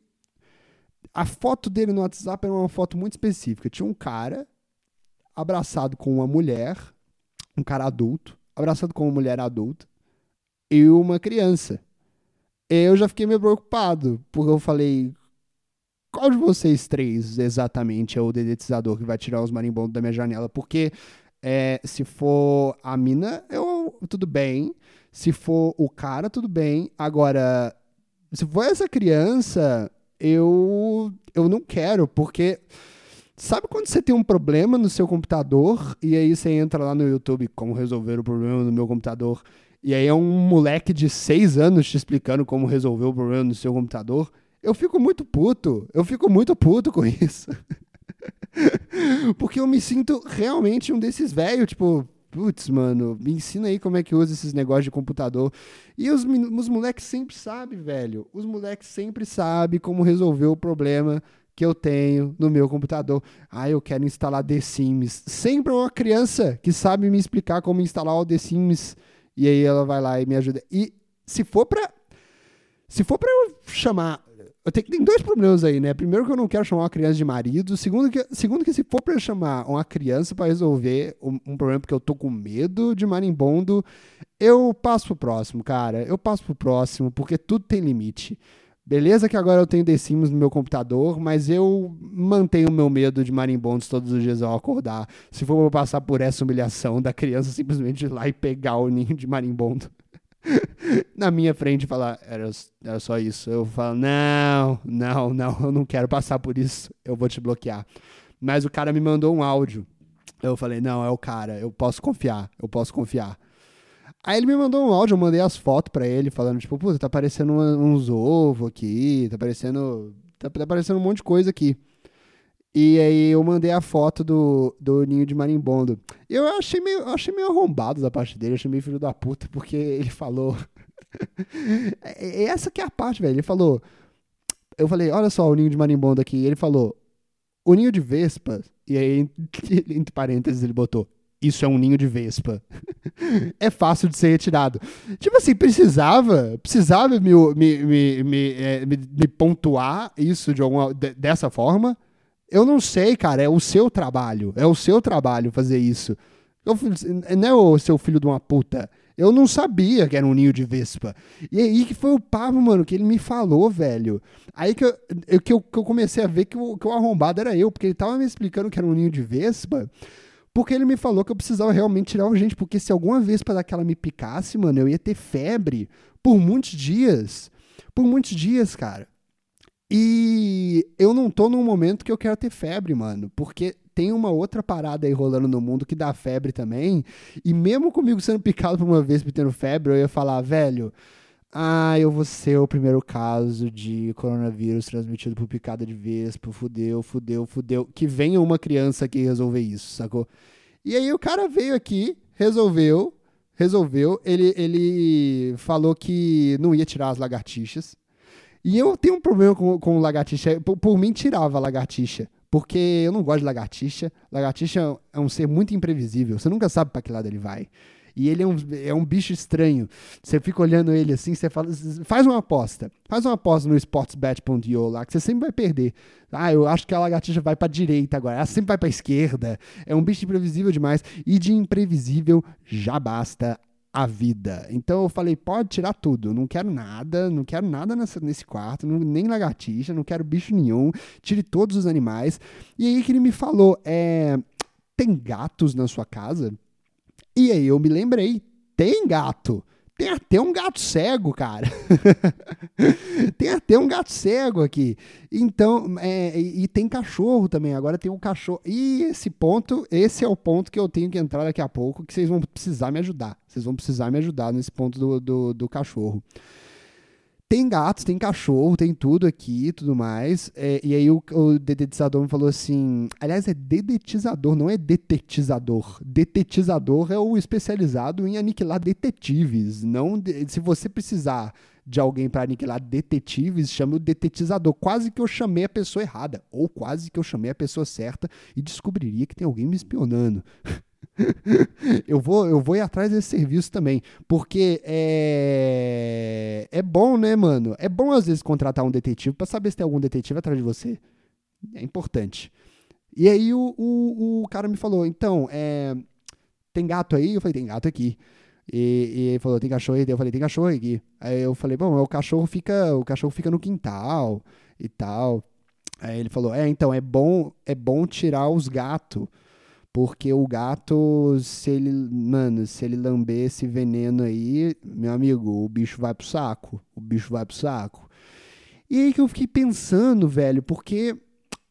A foto dele no WhatsApp era uma foto muito específica. Tinha um cara abraçado com uma mulher, um cara adulto, abraçado com uma mulher adulta, e uma criança. Eu já fiquei meio preocupado, porque eu falei. Qual de vocês três exatamente é o dedetizador que vai tirar os marimbondos da minha janela? Porque é, se for a mina, eu tudo bem, se for o cara, tudo bem. Agora, se for essa criança, eu, eu não quero, porque. Sabe quando você tem um problema no seu computador e aí você entra lá no YouTube, como resolver o problema no meu computador, e aí é um moleque de seis anos te explicando como resolver o problema no seu computador? Eu fico muito puto. Eu fico muito puto com isso. Porque eu me sinto realmente um desses velhos, tipo, putz, mano, me ensina aí como é que usa esses negócios de computador. E os, os moleques sempre sabem, velho. Os moleques sempre sabem como resolver o problema que eu tenho no meu computador. Ah, eu quero instalar The Sims. Sempre uma criança que sabe me explicar como instalar o The Sims. E aí ela vai lá e me ajuda. E se for pra. Se for pra eu chamar eu tenho, tem dois problemas aí, né? Primeiro que eu não quero chamar uma criança de marido. Segundo que, segundo que se for para chamar uma criança para resolver um, um, problema porque eu tô com medo de marimbondo, eu passo pro próximo, cara. Eu passo pro próximo, porque tudo tem limite. Beleza que agora eu tenho The Sims no meu computador, mas eu mantenho o meu medo de marimbondos todos os dias ao acordar. Se for passar por essa humilhação da criança simplesmente ir lá e pegar o ninho de marimbondo. na minha frente falar, era, era só isso. Eu falo, não, não, não, eu não quero passar por isso, eu vou te bloquear. Mas o cara me mandou um áudio. Eu falei, não, é o cara, eu posso confiar, eu posso confiar. Aí ele me mandou um áudio, eu mandei as fotos para ele, falando, tipo, puta, tá aparecendo uns ovos aqui, tá aparecendo. Tá, tá aparecendo um monte de coisa aqui. E aí eu mandei a foto do, do ninho de marimbondo. Eu achei meio, achei meio arrombado da parte dele, achei meio filho da puta, porque ele falou. Essa que é a parte, velho. Ele falou. Eu falei, olha só o ninho de marimbondo aqui. Ele falou, o ninho de vespa. E aí, entre parênteses, ele botou. Isso é um ninho de vespa. é fácil de ser retirado. Tipo assim, precisava, precisava me, me, me, me, é, me, me pontuar isso de alguma, de, dessa forma. Eu não sei, cara, é o seu trabalho. É o seu trabalho fazer isso. Eu, não é o seu filho de uma puta. Eu não sabia que era um ninho de vespa. E aí que foi o papo, mano, que ele me falou, velho. Aí que eu, que eu, que eu comecei a ver que o, que o arrombado era eu, porque ele tava me explicando que era um ninho de vespa. Porque ele me falou que eu precisava realmente tirar o gente. Porque se alguma vespa daquela me picasse, mano, eu ia ter febre por muitos dias. Por muitos dias, cara. E eu não tô num momento que eu quero ter febre, mano, porque tem uma outra parada aí rolando no mundo que dá febre também. E mesmo comigo sendo picado por uma vez e tendo febre, eu ia falar, velho, ah, eu vou ser o primeiro caso de coronavírus transmitido por picada de vespa, fudeu, fudeu, fudeu. Que venha uma criança aqui resolver isso, sacou? E aí o cara veio aqui, resolveu, resolveu. Ele, ele falou que não ia tirar as lagartixas. E eu tenho um problema com, com lagartixa. Por, por mim, tirava a lagartixa. Porque eu não gosto de lagartixa. Lagartixa é um ser muito imprevisível. Você nunca sabe para que lado ele vai. E ele é um, é um bicho estranho. Você fica olhando ele assim, você fala, faz uma aposta. Faz uma aposta no sportsbet.io lá, que você sempre vai perder. Ah, eu acho que a lagartixa vai para direita agora. Ela sempre vai para esquerda. É um bicho imprevisível demais. E de imprevisível já basta a vida. Então eu falei, pode tirar tudo, não quero nada, não quero nada nesse quarto, nem lagartixa, não quero bicho nenhum, tire todos os animais. E aí que ele me falou, é, tem gatos na sua casa? E aí eu me lembrei, tem gato. Tem até um gato cego, cara. tem até um gato cego aqui. Então, é, e, e, tem cachorro também. Agora tem um cachorro. E esse ponto, esse é o ponto que eu tenho que entrar daqui a pouco, que vocês vão precisar me ajudar. Vocês vão precisar me ajudar nesse ponto do, do, do cachorro. Tem gatos, tem cachorro, tem tudo aqui e tudo mais. É, e aí o, o dedetizador me falou assim. Aliás, é dedetizador, não é detetizador. Detetizador é o especializado em aniquilar detetives. Não de, se você precisar de alguém para aniquilar detetives, chame o detetizador. Quase que eu chamei a pessoa errada. Ou quase que eu chamei a pessoa certa e descobriria que tem alguém me espionando. eu, vou, eu vou ir atrás desse serviço também. Porque é, é bom, né, mano? É bom às vezes contratar um detetive para saber se tem algum detetive atrás de você. É importante. E aí o, o, o cara me falou: então, é, tem gato aí? Eu falei: tem gato aqui. E, e ele falou: tem cachorro aí? Eu falei: tem cachorro aqui. Aí eu falei: bom, o cachorro fica, o cachorro fica no quintal e tal. Aí ele falou: é, então, é bom, é bom tirar os gatos Porque o gato, se ele, mano, se ele lamber esse veneno aí, meu amigo, o bicho vai pro saco. O bicho vai pro saco. E aí que eu fiquei pensando, velho, porque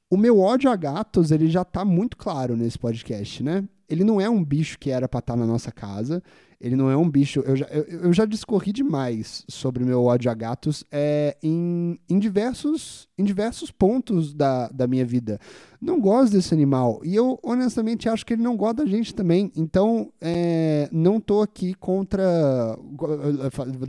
o meu ódio a gatos, ele já tá muito claro nesse podcast, né? Ele não é um bicho que era pra estar tá na nossa casa. Ele não é um bicho. Eu já, eu, eu já discorri demais sobre meu ódio a gatos é, em, em, diversos, em diversos pontos da, da minha vida. Não gosto desse animal. E eu, honestamente, acho que ele não gosta da gente também. Então, é, não tô aqui contra.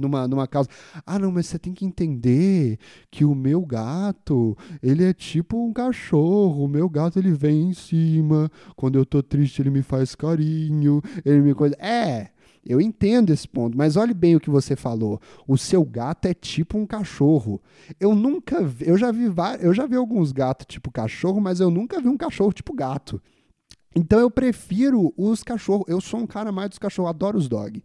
Numa, numa causa. Ah, não, mas você tem que entender que o meu gato, ele é tipo um cachorro. O meu gato, ele vem em cima. Quando eu tô triste, ele me faz carinho. Ele me coisa. É. Eu entendo esse ponto, mas olhe bem o que você falou. O seu gato é tipo um cachorro. Eu nunca vi, eu já vi eu já vi alguns gatos tipo cachorro, mas eu nunca vi um cachorro tipo gato. Então eu prefiro os cachorros. Eu sou um cara mais dos cachorros, adoro os dog.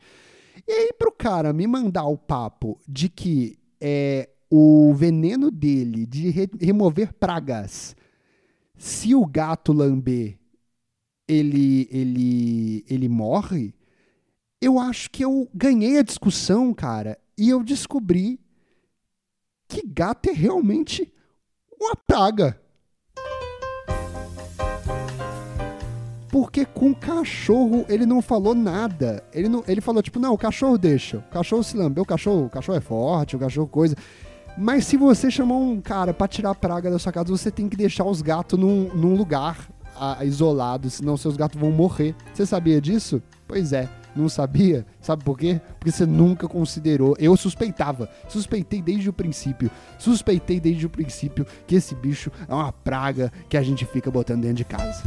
E aí pro cara me mandar o papo de que é o veneno dele de re remover pragas, se o gato lamber, ele ele ele morre eu acho que eu ganhei a discussão, cara, e eu descobri que gato é realmente uma praga. Porque com o cachorro ele não falou nada. Ele, não, ele falou, tipo, não, o cachorro deixa. O cachorro se lambeu, o cachorro, o cachorro é forte, o cachorro coisa. Mas se você chamar um cara para tirar a praga da sua casa, você tem que deixar os gatos num, num lugar a, isolado, senão seus gatos vão morrer. Você sabia disso? Pois é. Não sabia? Sabe por quê? Porque você nunca considerou. Eu suspeitava. Suspeitei desde o princípio. Suspeitei desde o princípio que esse bicho é uma praga que a gente fica botando dentro de casa.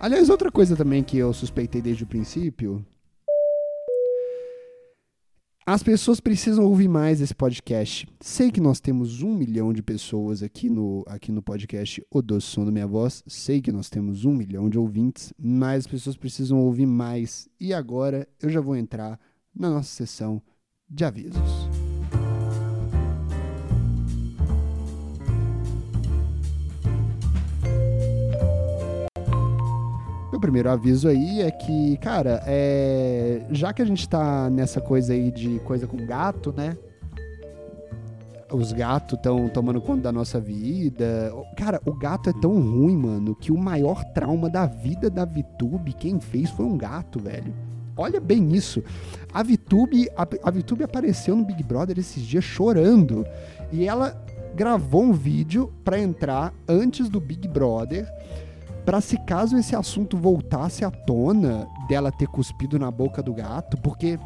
Aliás, outra coisa também que eu suspeitei desde o princípio as pessoas precisam ouvir mais esse podcast. Sei que nós temos um milhão de pessoas aqui no, aqui no podcast O Doce Som da Minha Voz. Sei que nós temos um milhão de ouvintes, mas as pessoas precisam ouvir mais. E agora eu já vou entrar na nossa sessão de avisos. O primeiro aviso aí é que, cara, é... já que a gente tá nessa coisa aí de coisa com gato, né? Os gatos estão tomando conta da nossa vida. Cara, o gato é tão ruim, mano, que o maior trauma da vida da VTube, quem fez foi um gato, velho. Olha bem isso. A VTube, a, a VTube apareceu no Big Brother esses dias chorando. E ela gravou um vídeo para entrar antes do Big Brother para se caso esse assunto voltasse à tona dela ter cuspido na boca do gato, porque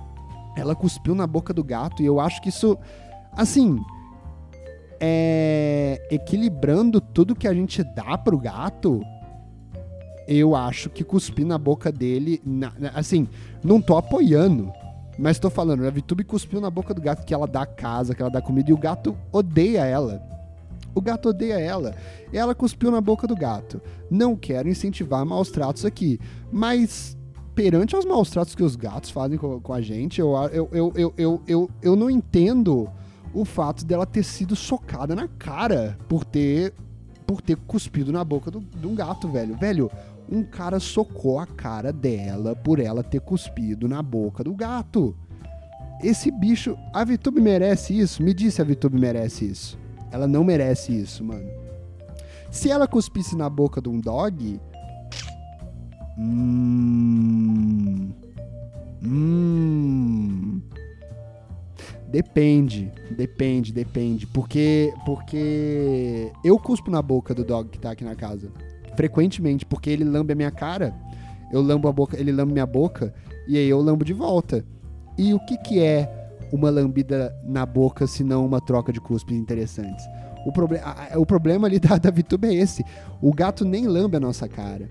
ela cuspiu na boca do gato e eu acho que isso, assim, é, equilibrando tudo que a gente dá pro gato, eu acho que cuspir na boca dele, na, assim, não tô apoiando, mas tô falando, a Vitube cuspiu na boca do gato que ela dá casa, que ela dá comida e o gato odeia ela. O gato odeia ela. Ela cuspiu na boca do gato. Não quero incentivar maus tratos aqui, mas perante aos maus tratos que os gatos fazem com, com a gente, eu, eu, eu, eu, eu, eu, eu não entendo o fato dela ter sido socada na cara por ter por ter cuspido na boca do, de um gato, velho. Velho, um cara socou a cara dela por ela ter cuspido na boca do gato. Esse bicho, a Vitube merece isso? Me disse a Vitube merece isso. Ela não merece isso, mano. Se ela cuspisse na boca de um dog. Hum. Hum. Depende, depende, depende. Porque. Porque. Eu cuspo na boca do dog que tá aqui na casa. Frequentemente, porque ele lambe a minha cara. Eu lambo a boca, ele lambe minha boca. E aí eu lambo de volta. E o que que é uma lambida na boca, se não uma troca de cuspes interessantes. O, proble o problema ali da, da VTube é esse. O gato nem lambe a nossa cara.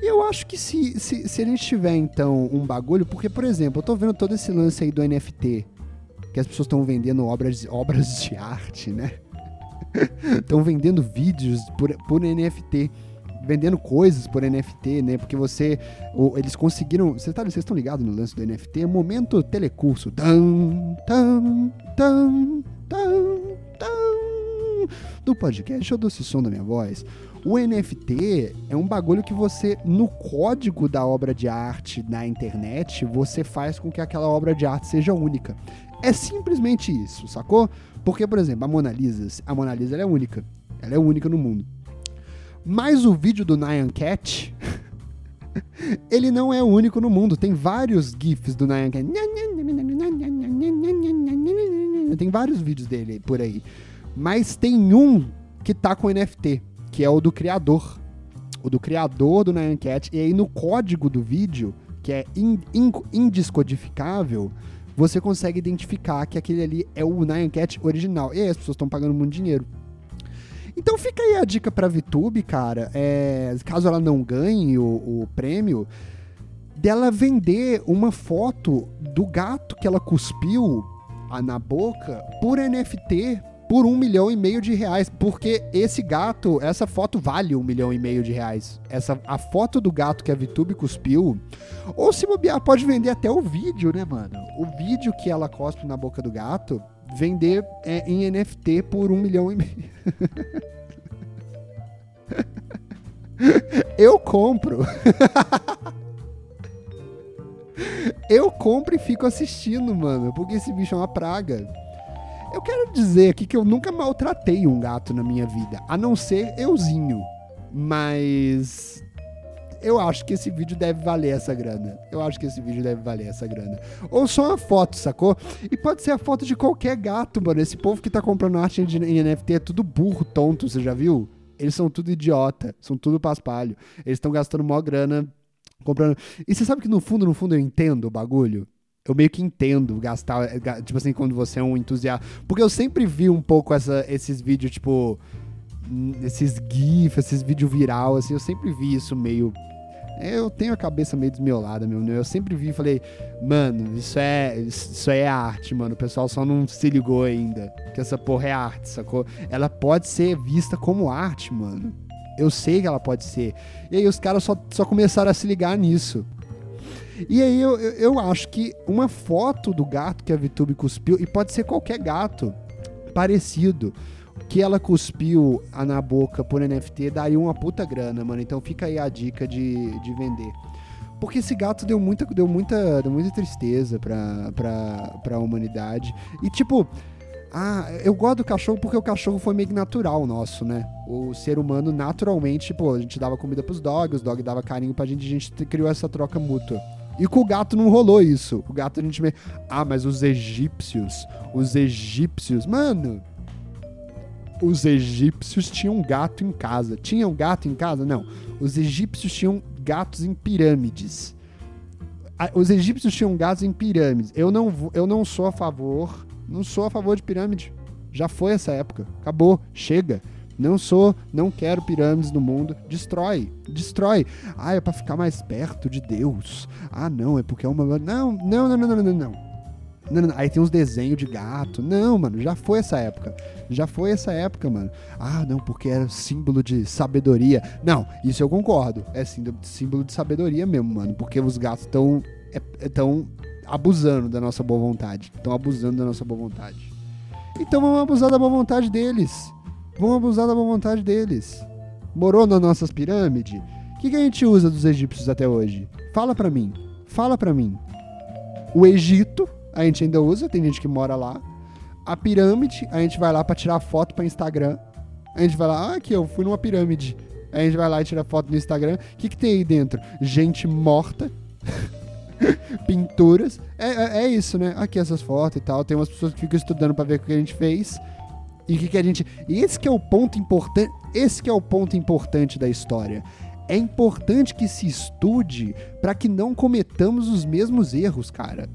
E eu acho que se, se, se a gente tiver, então, um bagulho... Porque, por exemplo, eu tô vendo todo esse lance aí do NFT. Que as pessoas estão vendendo obras, obras de arte, né? Estão vendendo vídeos por, por NFT. Vendendo coisas por NFT, né? Porque você. o- eles conseguiram. Vocês tá, estão ligados no lance do NFT? Momento telecurso. Tan, tan, tan, tan, tan. Do podcast, dou esse som da minha voz. O NFT é um bagulho que você, no código da obra de arte na internet, você faz com que aquela obra de arte seja única. É simplesmente isso, sacou? Porque, por exemplo, a Mona Lisa, a Mona Lisa é única. Ela é única no mundo. Mas o vídeo do Nyan Cat, ele não é o único no mundo. Tem vários GIFs do Nyan Cat. Tem vários vídeos dele por aí. Mas tem um que tá com NFT, que é o do criador. O do criador do Nyan Cat. E aí no código do vídeo, que é in- in- indescodificável, você consegue identificar que aquele ali é o Nyan Cat original. E aí as pessoas estão pagando muito dinheiro. Então fica aí a dica pra VTube, cara. É, caso ela não ganhe o, o prêmio, dela vender uma foto do gato que ela cuspiu ah, na boca por NFT por um milhão e meio de reais. Porque esse gato, essa foto vale um milhão e meio de reais. Essa, a foto do gato que a VTube cuspiu. Ou se bobear, pode vender até o vídeo, né, mano? O vídeo que ela cospe na boca do gato, vender é, em NFT por um milhão e meio. Eu compro. Eu compro e fico assistindo, mano, porque esse bicho é uma praga. Eu quero dizer aqui que eu nunca maltratei um gato na minha vida, a não ser euzinho. Mas eu acho que esse vídeo deve valer essa grana. Eu acho que esse vídeo deve valer essa grana. Ou só uma foto, sacou? E pode ser a foto de qualquer gato, mano. Esse povo que tá comprando arte em NFT é tudo burro, tonto, você já viu? Eles são tudo idiota, são tudo paspalho. Eles estão gastando maior grana comprando. E você sabe que no fundo, no fundo, eu entendo o bagulho? Eu meio que entendo gastar, ga- tipo assim, quando você é um entusiasta. Porque eu sempre vi um pouco essa, esses vídeos, tipo. Esses GIFs, esses vídeos viral, assim, eu sempre vi isso meio. Eu tenho a cabeça meio desmiolada, meu. né? Eu sempre vi e falei, mano, isso é, isso é arte, mano. O pessoal só não se ligou ainda. Que essa porra é arte, sacou? Ela pode ser vista como arte, mano. Eu sei que ela pode ser. E aí os caras só, só começaram a se ligar nisso. E aí eu, eu, eu acho que uma foto do gato que a VTube cuspiu, e pode ser qualquer gato parecido, que ela cuspiu na boca por NFT, daria uma puta grana, mano. Então fica aí a dica de, de vender. Porque esse gato deu muita, deu muita, deu muita tristeza pra, pra, pra humanidade. E tipo, ah, eu gosto do cachorro porque o cachorro foi meio natural nosso, né? O ser humano naturalmente, pô, a gente dava comida pros dogs, os dogs dava carinho pra gente, a gente criou essa troca mútua. E com o gato não rolou isso. O gato a gente meio. Ah, mas os egípcios. Os egípcios. Mano. Os egípcios tinham um gato em casa. Tinham gato em casa? Não. Os egípcios tinham gatos em pirâmides. Os egípcios tinham gatos em pirâmides. Eu não, eu não sou a favor. Não sou a favor de pirâmide. Já foi essa época. Acabou. Chega. Não sou, não quero pirâmides no mundo. Destrói. Destrói. Ah, é pra ficar mais perto de Deus. Ah, não, é porque é uma. Não, não, não, não, não, não, não. Não, não, não. Aí tem uns desenhos de gato. Não, mano, já foi essa época. Já foi essa época, mano. Ah, não, porque era símbolo de sabedoria. Não, isso eu concordo. É símbolo de sabedoria mesmo, mano. Porque os gatos estão estão abusando da nossa boa vontade. Estão abusando da nossa boa vontade. Então vamos abusar da boa vontade deles. Vamos abusar da boa vontade deles. Morou nas nossas pirâmides? O que, que a gente usa dos egípcios até hoje? Fala pra mim. Fala pra mim. O Egito, a gente ainda usa, tem gente que mora lá. A pirâmide, a gente vai lá pra tirar foto pra Instagram. A gente vai lá, ah, aqui, eu fui numa pirâmide. A gente vai lá e tira foto no Instagram. O que, que tem aí dentro? Gente morta. Pinturas. É, é, é isso, né? Aqui essas fotos e tal. Tem umas pessoas que ficam estudando pra ver o que a gente fez. E o que, que a gente. E esse que é o ponto importante. Esse que é o ponto importante da história. É importante que se estude para que não cometamos os mesmos erros, cara.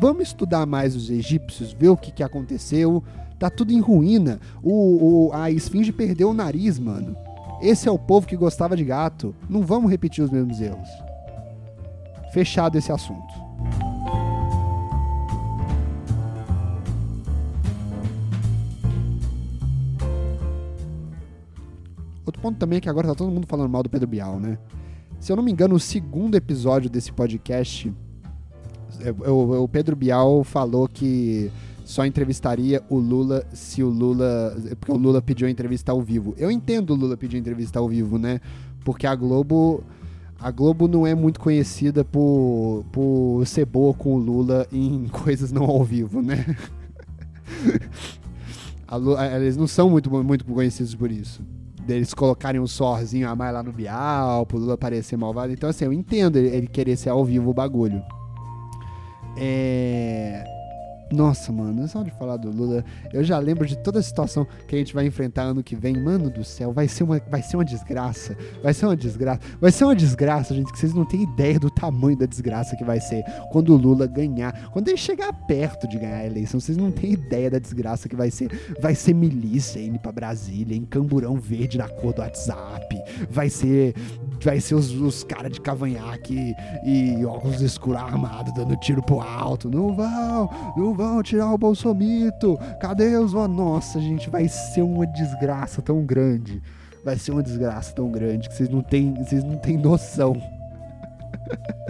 Vamos estudar mais os egípcios, ver o que, que aconteceu. Tá tudo em ruína. O, o- a esfinge perdeu o nariz, mano. Esse é o povo que gostava de gato. Não vamos repetir os mesmos erros. Fechado esse assunto. Outro ponto também é que agora tá todo mundo falando mal do Pedro Bial, né? Se eu não me engano, o segundo episódio desse podcast, o, o Pedro Bial falou que só entrevistaria o Lula se o Lula. Porque o Lula pediu a entrevista ao vivo. Eu entendo o Lula pedir entrevista ao vivo, né? Porque a Globo. A Globo não é muito conhecida por, por ser boa com o Lula em coisas não ao vivo, né? Lula, eles não são muito, muito conhecidos por isso. Deles colocarem um sorzinho a mais lá no Bial, pro Lula parecer malvado. Então, assim, eu entendo ele querer ser ao vivo o bagulho. É nossa, mano, só de falar do Lula, eu já lembro de toda a situação que a gente vai enfrentar ano que vem. Mano do céu, vai ser uma, vai ser uma desgraça. Vai ser uma desgraça. Vai ser uma desgraça, gente, que vocês não têm ideia do tamanho da desgraça que vai ser quando o Lula ganhar. Quando ele chegar perto de ganhar a eleição, vocês não têm ideia da desgraça que vai ser. Vai ser milícia indo pra Brasília, em camburão verde na cor do WhatsApp. Vai ser. Vai ser os, os caras de cavanhaque e, óculos escuros armados dando tiro pro alto. Não vão, não vão tirar o Bolsomito. Cadê os. Nossa, gente, vai ser uma desgraça tão grande. Vai ser uma desgraça tão grande que vocês não têm, vocês não têm noção.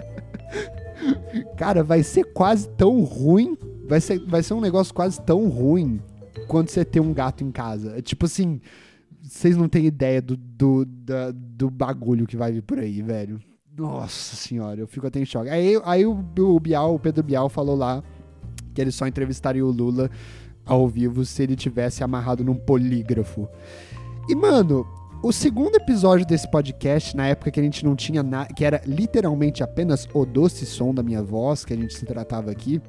Cara, vai ser quase tão ruim. Vai ser, vai ser um negócio quase tão ruim quando você tem um gato em casa. É tipo assim, vocês não têm ideia do, do, da, do bagulho que vai vir por aí, velho. Nossa senhora, eu fico até em choque. Aí, aí o, o Bial, o Pedro Bial falou lá que ele só entrevistaria o Lula ao vivo se ele tivesse amarrado num polígrafo. E, mano, o segundo episódio desse podcast, na época que a gente não tinha nada, que era literalmente apenas o doce som da minha voz, que a gente se tratava aqui,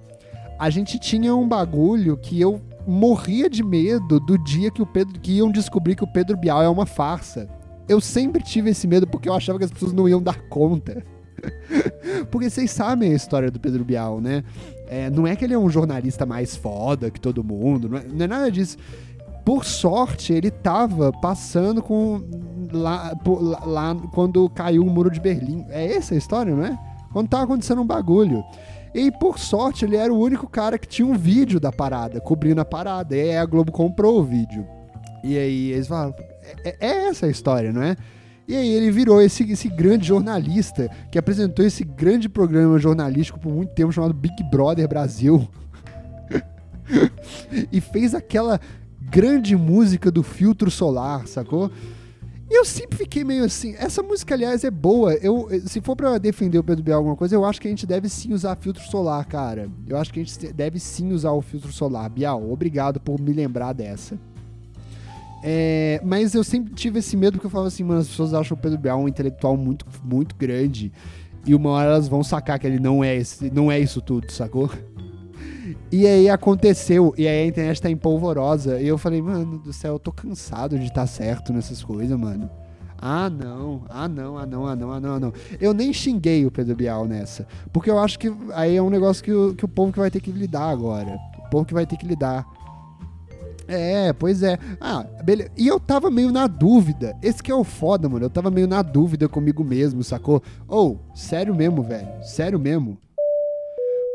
a gente tinha um bagulho que eu morria de medo do dia que o Pedro que iam descobrir que o Pedro Bial é uma farsa. Eu sempre tive esse medo porque eu achava que as pessoas não iam dar conta. porque vocês sabem a história do Pedro Bial, né? É, não é que ele é um jornalista mais foda que todo mundo, não é, não é nada disso. Por sorte, ele tava passando com. Lá, por, lá, quando caiu o muro de Berlim. É essa a história, não é? Quando tava acontecendo um bagulho. E por sorte, ele era o único cara que tinha um vídeo da parada, cobrindo a parada. E aí a Globo comprou o vídeo. E aí eles falaram: é, é, é essa a história, não é? E aí ele virou esse, esse grande jornalista que apresentou esse grande programa jornalístico por muito tempo chamado Big Brother Brasil. e fez aquela grande música do filtro solar, sacou? Eu sempre fiquei meio assim. Essa música, aliás, é boa. Eu, se for para defender o Pedro Bial alguma coisa, eu acho que a gente deve sim usar filtro solar, cara. Eu acho que a gente deve sim usar o filtro solar. Bial, obrigado por me lembrar dessa. É, mas eu sempre tive esse medo porque eu falava assim, mano, as pessoas acham o Pedro Bial um intelectual muito, muito grande. E uma hora elas vão sacar que ele não é, esse, não é isso tudo, sacou? E aí aconteceu, e aí a internet tá empolvorosa. E eu falei, mano do céu, eu tô cansado de estar tá certo nessas coisas, mano. Ah, não, ah, não, ah, não, ah, não, ah, não, ah, não. Eu nem xinguei o Pedro Bial nessa. Porque eu acho que aí é um negócio que o, que o povo que vai ter que lidar agora. O povo que vai ter que lidar. É, pois é. Ah, beleza. E eu tava meio na dúvida. Esse que é o foda, mano. Eu tava meio na dúvida comigo mesmo, sacou? Ou, oh, sério mesmo, velho. Sério mesmo.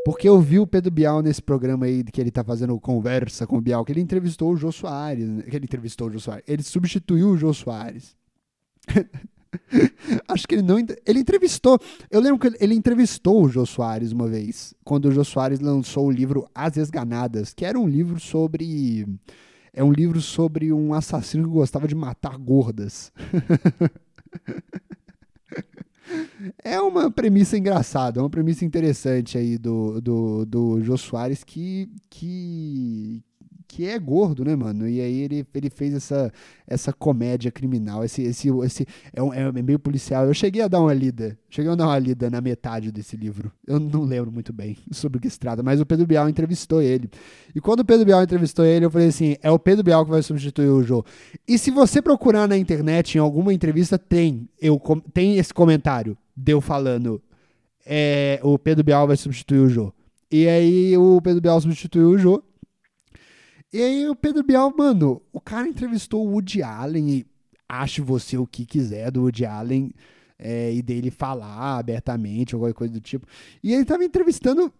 Porque eu vi o Pedro Bial nesse programa aí que ele tá fazendo conversa com o Bial, que ele entrevistou o Jô Soares. Né? Que ele entrevistou o Jô Soares. Ele substituiu o Jô Soares. Acho que ele não. Ele entrevistou. Eu lembro que ele entrevistou o Jô Soares uma vez, quando o Jô Soares lançou o livro As Esganadas, que era um livro sobre. É um livro sobre um assassino que gostava de matar gordas. é uma premissa engraçada, uma premissa interessante aí do, do, do Jô Soares que, que, que é gordo, né, mano? E aí ele, ele fez essa, essa comédia criminal, esse, esse, esse é, um, é meio policial. Eu cheguei a dar uma lida, cheguei a dar uma lida na metade desse livro. Eu não lembro muito bem sobre o que se trata, mas o Pedro Bial entrevistou ele. E quando o Pedro Bial entrevistou ele, eu falei assim, é o Pedro Bial que vai substituir o Jô. E se você procurar na internet, em alguma entrevista, tem, eu, tem esse comentário, deu falando, é, o Pedro Bial vai substituir o Jô. E aí o Pedro Bial substituiu o Jô, e aí o Pedro Bial, mano, o cara entrevistou o Woody Allen e ache você o que quiser do Woody Allen é, e dele falar abertamente ou qualquer coisa do tipo. E ele tava entrevistando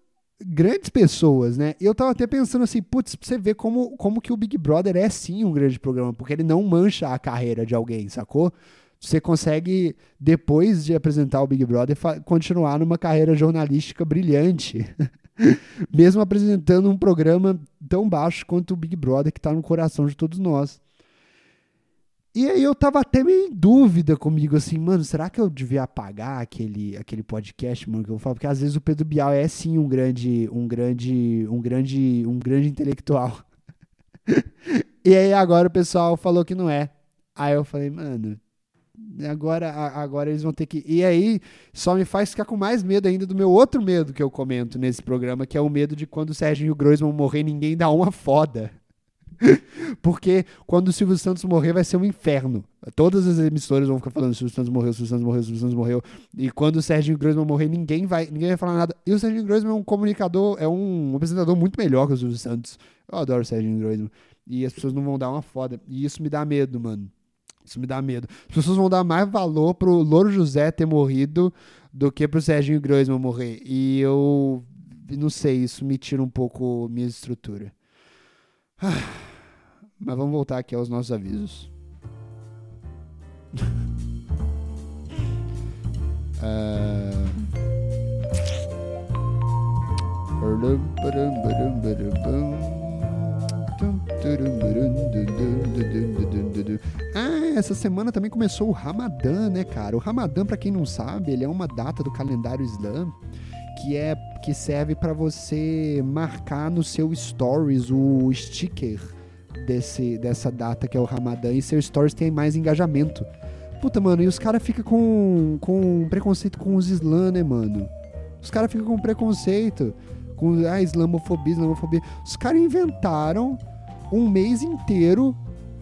grandes pessoas, né? Eu tava até pensando assim, putz, pra você ver como, como que o Big Brother é sim um grande programa, porque ele não mancha a carreira de alguém, sacou? Você consegue, depois de apresentar o Big Brother, continuar numa carreira jornalística brilhante. Mesmo apresentando um programa tão baixo quanto o Big Brother, que está no coração de todos nós. E aí eu tava até meio em dúvida comigo, assim, mano, será que eu devia apagar aquele, aquele podcast, mano, que eu falo? Porque às vezes o Pedro Bial é sim um grande, um grande, um grande, um grande intelectual. e aí agora o pessoal falou que não é. Aí eu falei, mano, agora, agora eles vão ter que. E aí só me faz ficar com mais medo ainda do meu outro medo que eu comento nesse programa, que é o medo de quando o Sérgio Groisman morrer, ninguém dá uma foda. Porque quando o Silvio Santos morrer vai ser um inferno. Todas as emissoras vão ficar falando Silvio Santos morreu, Silvio Santos morreu, Silvio Santos morreu. E quando o Sérgio Grossman morrer, ninguém vai, ninguém vai falar nada. E o Sérgio Grossman é um comunicador, é um apresentador muito melhor que o Silvio Santos. Eu adoro o Sérgio Grossman. E as pessoas não vão dar uma foda. E isso me dá medo, mano. Isso me dá medo. As pessoas vão dar mais valor pro Louro José ter morrido do que pro Serginho Groisman morrer. E eu não sei, isso me tira um pouco minha estrutura. Ah. Mas vamos voltar aqui aos nossos avisos. uh... essa semana também começou o Ramadã, né, cara? O Ramadã, para quem não sabe, ele é uma data do calendário islã que é que serve para você marcar no seu stories o sticker desse, dessa data que é o Ramadã e seu stories tem mais engajamento. Puta, mano, e os caras ficam com, com preconceito com os islã, né, mano? Os caras ficam com preconceito com a ah, islamofobia, islamofobia. Os caras inventaram um mês inteiro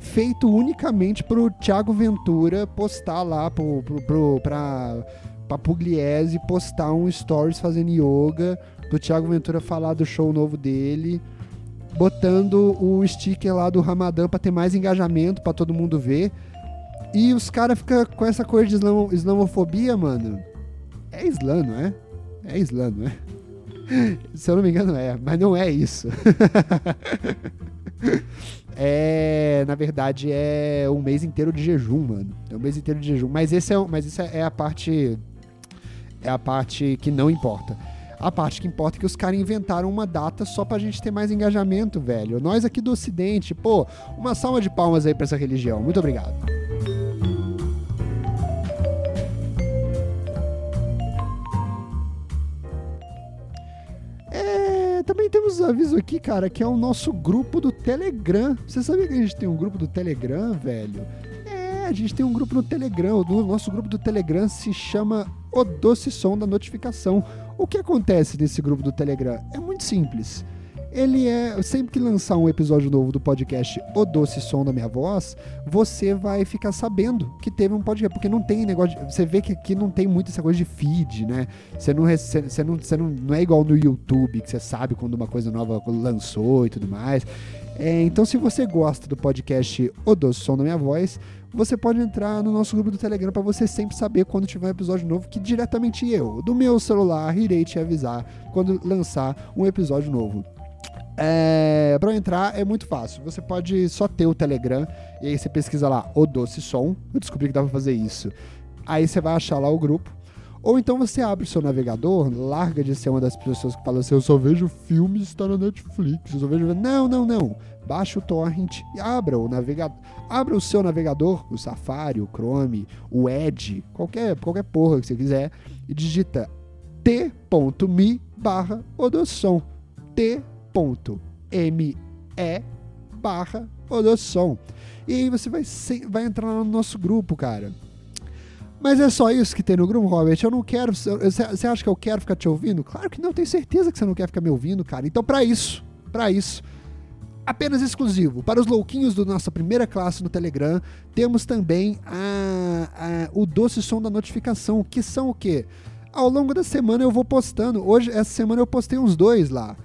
feito unicamente pro Thiago Ventura postar lá pro, pro, pro, pra, pra Pugliese postar um stories fazendo yoga, do Thiago Ventura falar do show novo dele botando o sticker lá do Ramadã para ter mais engajamento, para todo mundo ver. E os caras ficam com essa coisa de islam, islamofobia, mano. É islã, não é? É islã, não é? Se eu não me engano, é, mas não é isso. é, na verdade, é um mês inteiro de jejum, mano. É um mês inteiro de jejum. Mas esse é, mas essa é a parte. É a parte que não importa. A parte que importa é que os caras inventaram uma data só pra gente ter mais engajamento, velho. Nós aqui do Ocidente, pô, uma salva de palmas aí pra essa religião. Muito obrigado. É, também temos um aviso aqui, cara, que é o nosso grupo do Telegram. Você sabia que a gente tem um grupo do Telegram, velho? É, a gente tem um grupo no Telegram. O nosso grupo do Telegram se chama O Doce Som da Notificação. O que acontece nesse grupo do Telegram? É muito simples. Ele é. Sempre que lançar um episódio novo do podcast O Doce Som da Minha Voz, você vai ficar sabendo que teve um podcast. Porque não tem negócio. De, você vê que aqui não tem muito essa coisa de feed, né? Você não, você não, você não, não é igual no YouTube, que você sabe quando uma coisa nova lançou e tudo mais. É, então, se você gosta do podcast O Doce Som da Minha Voz, você pode entrar no nosso grupo do Telegram para você sempre saber quando tiver um episódio novo, que diretamente eu, do meu celular, irei te avisar quando lançar um episódio novo. É, para entrar é muito fácil. Você pode só ter o Telegram e aí você pesquisa lá o Doce Som. Eu descobri que dá pra fazer isso. Aí você vai achar lá o grupo. Ou então você abre o seu navegador, larga de ser uma das pessoas que fala assim: eu só vejo filmes está na Netflix. Eu só vejo. Não, não, não. Baixa o torrent e abra o navegador. Abra o seu navegador, o Safari, o Chrome, o Edge, qualquer, qualquer porra que você quiser, e digita t.me barra odossom. t.me barra odossom. E aí você vai, vai entrar no nosso grupo, cara. Mas é só isso que tem no grupo, Robert. Eu não quero. Você acha que eu quero ficar te ouvindo? Claro que não, tenho certeza que você não quer ficar me ouvindo, cara. Então, para isso, para isso, apenas exclusivo para os louquinhos da nossa primeira classe no Telegram, temos também a, a, o doce som da notificação, que são o quê? Ao longo da semana eu vou postando. Hoje, essa semana eu postei uns dois lá.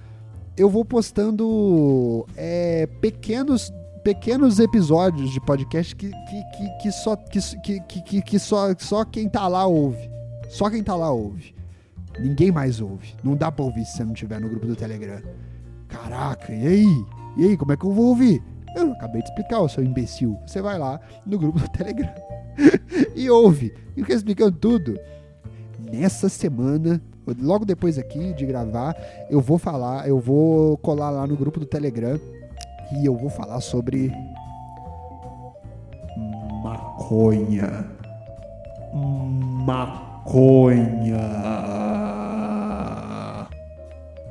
Eu vou postando é, pequenos pequenos episódios de podcast que, que, que, que só, que, que, que, que, só, só quem tá lá ouve. Só quem tá lá ouve. Ninguém mais ouve. Não dá pra ouvir se você não tiver no grupo do Telegram. Caraca, e aí? E aí, como é que eu vou ouvir? Eu acabei de explicar, seu imbecil. Você vai lá no grupo do Telegram e ouve. E fica explicando tudo. Nessa semana, logo depois aqui de gravar, eu vou falar, eu vou colar lá no grupo do Telegram e eu vou falar sobre maconha. Maconha.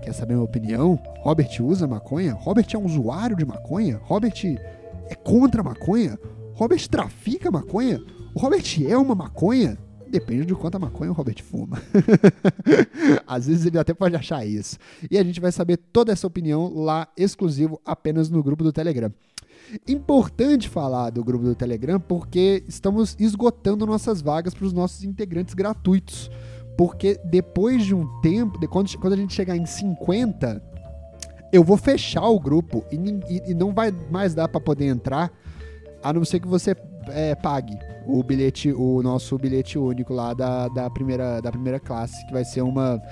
Quer saber minha opinião? Robert usa maconha? Robert é um usuário de maconha? Robert é contra a maconha? Robert trafica maconha? O Robert é uma maconha? Depende de quanta maconha o Robert fuma. Às vezes ele até pode achar isso. E a gente vai saber toda essa opinião lá exclusivo apenas no grupo do Telegram. Importante falar do grupo do Telegram porque estamos esgotando nossas vagas para os nossos integrantes gratuitos. Porque depois de um tempo, de quando, quando a gente chegar em 50, eu vou fechar o grupo e, e, e não vai mais dar para poder entrar, a não ser que você é, pague o bilhete, o nosso bilhete único lá da, da, primeira, da primeira classe, que vai ser uma.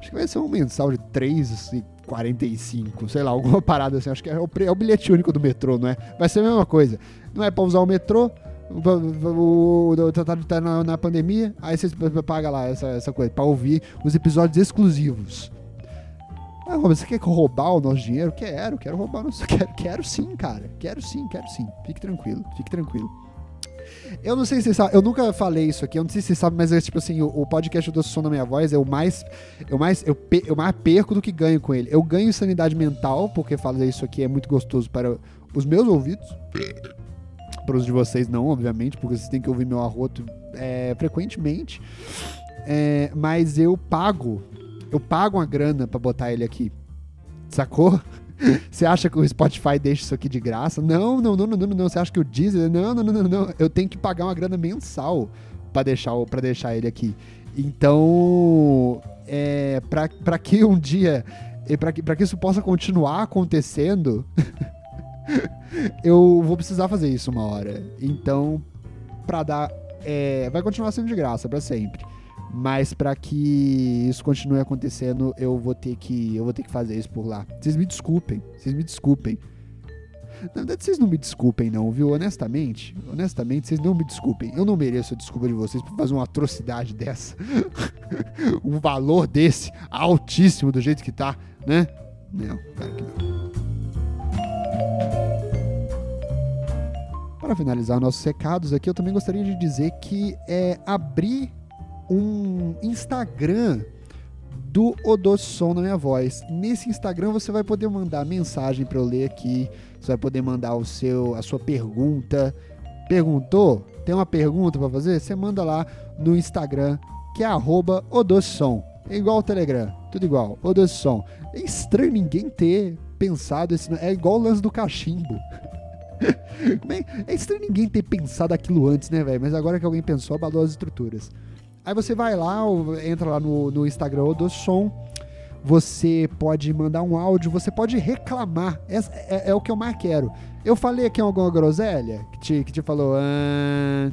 Acho que vai ser um mensal de 3,45, sei lá, alguma parada assim. Acho que é o, é o bilhete único do metrô, não é? Vai ser a mesma coisa. Não é pra usar o metrô, o, o, tá, tá na, na, pandemia, aí você paga lá essa, essa coisa, pra ouvir os episódios exclusivos. Ah, Robert, você quer roubar o nosso dinheiro? Quero, quero roubar o nosso. Quero, quero sim, cara. Quero sim, quero sim. Fique tranquilo, fique tranquilo. Eu não sei se você sabe, eu nunca falei isso aqui, eu não sei se você sabe, mas é tipo assim, o, o podcast do Som da Minha Voz é o mais. Eu mais, eu, eu mais perco do que ganho com ele. Eu ganho sanidade mental, porque fazer isso aqui é muito gostoso para os meus ouvidos. Para os de vocês, não, obviamente, porque vocês têm que ouvir meu arroto é, frequentemente. É, mas eu pago. Eu pago uma grana para botar ele aqui. Sacou? Você acha que o Spotify deixa isso aqui de graça? Não, não, não, não, não, não. Você acha que o Deezer? Não, não, não, não, não. Eu tenho que pagar uma grana mensal para deixar, pra deixar ele aqui. Então, é, para que um dia, para que, que isso possa continuar acontecendo, eu vou precisar fazer isso uma hora. Então, para dar, é, vai continuar sendo de graça para sempre. Mas para que isso continue acontecendo, eu vou ter que eu vou ter que fazer isso por lá. Vocês me desculpem, vocês me desculpem. Na verdade, vocês não me desculpem não, viu? Honestamente, honestamente, vocês não me desculpem. Eu não mereço a desculpa de vocês por fazer uma atrocidade dessa. um valor desse altíssimo do jeito que tá, né? Não, claro que não. Para finalizar nossos recados aqui, eu também gostaria de dizer que é abrir um Instagram do Odossom na minha voz. Nesse Instagram você vai poder mandar mensagem para eu ler aqui, você vai poder mandar o seu a sua pergunta. Perguntou? Tem uma pergunta para fazer? Você manda lá no Instagram, que é @odossom. É igual o Telegram, tudo igual, Odossom. É estranho ninguém ter pensado esse, é igual o lance do cachimbo. é estranho ninguém ter pensado aquilo antes, né, velho? Mas agora que alguém pensou, abalou as estruturas. Aí você vai lá, entra lá no, no Instagram do som, você pode mandar um áudio, você pode reclamar. Essa é, é, o que eu mais quero. Eu falei aqui alguma groselha que te, que te falou, ah,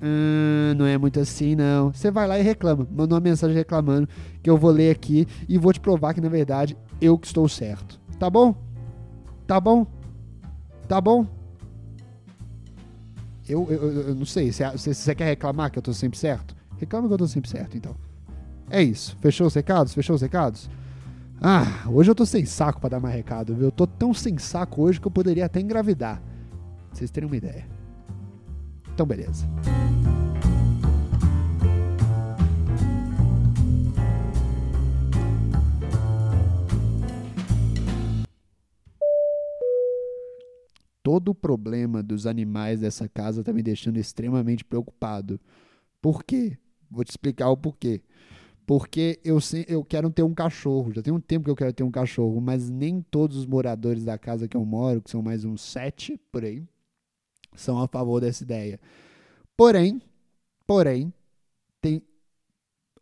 ah, não é muito assim não. Você vai lá e reclama, manda uma mensagem reclamando que eu vou ler aqui e vou te provar que na verdade eu que estou certo. Tá bom? Tá bom? Tá bom? Eu, eu, eu não sei, você quer reclamar que eu estou sempre certo? Reclama que eu tô sempre certo, então. É isso. Fechou os recados? Fechou os recados? Ah, hoje eu tô sem saco para dar mais recado, viu? Eu tô tão sem saco hoje que eu poderia até engravidar. Pra vocês terem uma ideia. Então, beleza. Todo o problema dos animais dessa casa tá me deixando extremamente preocupado. Por quê? Vou te explicar o porquê. Porque eu, eu quero ter um cachorro. Já tem um tempo que eu quero ter um cachorro, mas nem todos os moradores da casa que eu moro, que são mais uns sete por aí, são a favor dessa ideia. Porém, porém, tem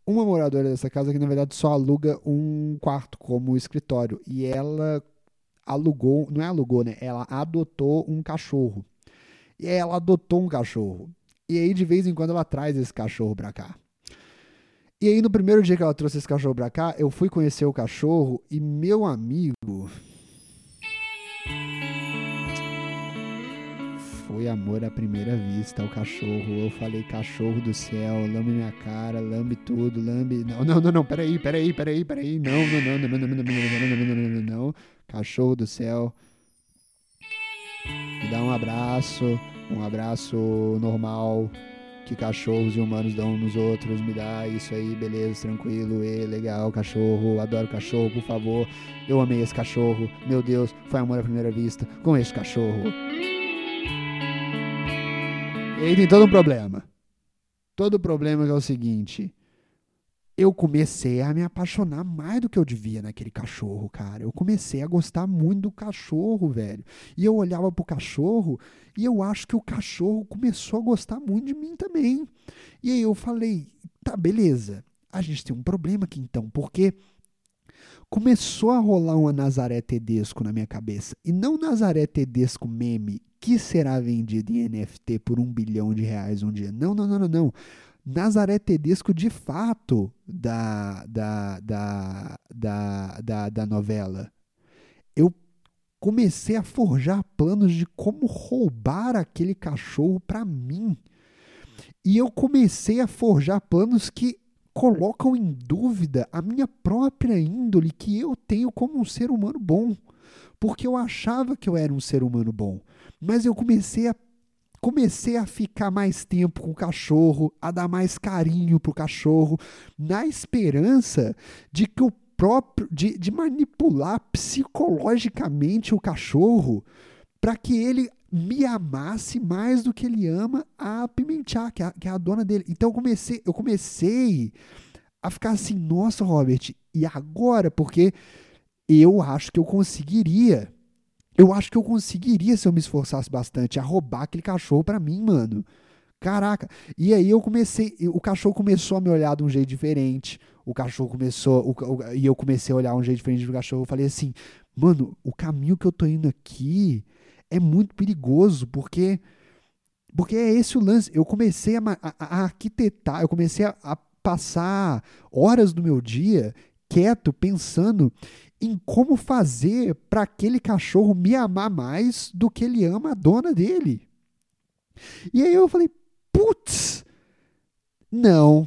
uma moradora dessa casa que na verdade só aluga um quarto como escritório e ela alugou, não é alugou, né? Ela adotou um cachorro. E ela adotou um cachorro. E aí, de vez em quando, ela traz esse cachorro pra cá. E aí, no primeiro dia que ela trouxe esse cachorro pra cá, eu fui conhecer o cachorro e meu amigo. Foi amor à primeira vista o cachorro. Eu falei, cachorro do céu, lambe minha cara, lambe tudo, lambe. Não, não, não, não, peraí, peraí, peraí, peraí. Não, não, não, não, não, não, não, não, não, não, não, não. Cachorro do céu. Me dá um abraço, um abraço normal que cachorros e humanos dão nos outros. Me dá isso aí, beleza, tranquilo, e legal, cachorro, adoro cachorro, por favor. Eu amei esse cachorro. Meu Deus, foi amor à primeira vista com esse cachorro. E aí tem todo um problema. Todo problema é o seguinte. Eu comecei a me apaixonar mais do que eu devia naquele cachorro, cara. Eu comecei a gostar muito do cachorro, velho. E eu olhava pro cachorro e eu acho que o cachorro começou a gostar muito de mim também. E aí eu falei, tá, beleza. A gente tem um problema aqui então, porque começou a rolar uma Nazaré Tedesco na minha cabeça. E não Nazaré Tedesco meme que será vendido em NFT por um bilhão de reais um dia. Não, não, não, não, não. Nazaré Tedesco de fato da, da, da, da, da, da novela. Eu comecei a forjar planos de como roubar aquele cachorro para mim. E eu comecei a forjar planos que colocam em dúvida a minha própria índole que eu tenho como um ser humano bom. Porque eu achava que eu era um ser humano bom. Mas eu comecei a comecei a ficar mais tempo com o cachorro, a dar mais carinho pro cachorro, na esperança de que o próprio de, de manipular psicologicamente o cachorro para que ele me amasse mais do que ele ama a Pimentar, que é a, que é a dona dele. Então eu comecei, eu comecei a ficar assim, nossa, Robert, e agora? Porque eu acho que eu conseguiria eu acho que eu conseguiria, se eu me esforçasse bastante, a roubar aquele cachorro para mim, mano. Caraca. E aí eu comecei, o cachorro começou a me olhar de um jeito diferente. O cachorro começou, o, o, e eu comecei a olhar um jeito diferente do cachorro. Eu falei assim, mano, o caminho que eu tô indo aqui é muito perigoso, porque porque é esse o lance. Eu comecei a, a, a arquitetar, eu comecei a, a passar horas do meu dia quieto, pensando em como fazer para aquele cachorro me amar mais do que ele ama a dona dele. E aí eu falei, putz, não.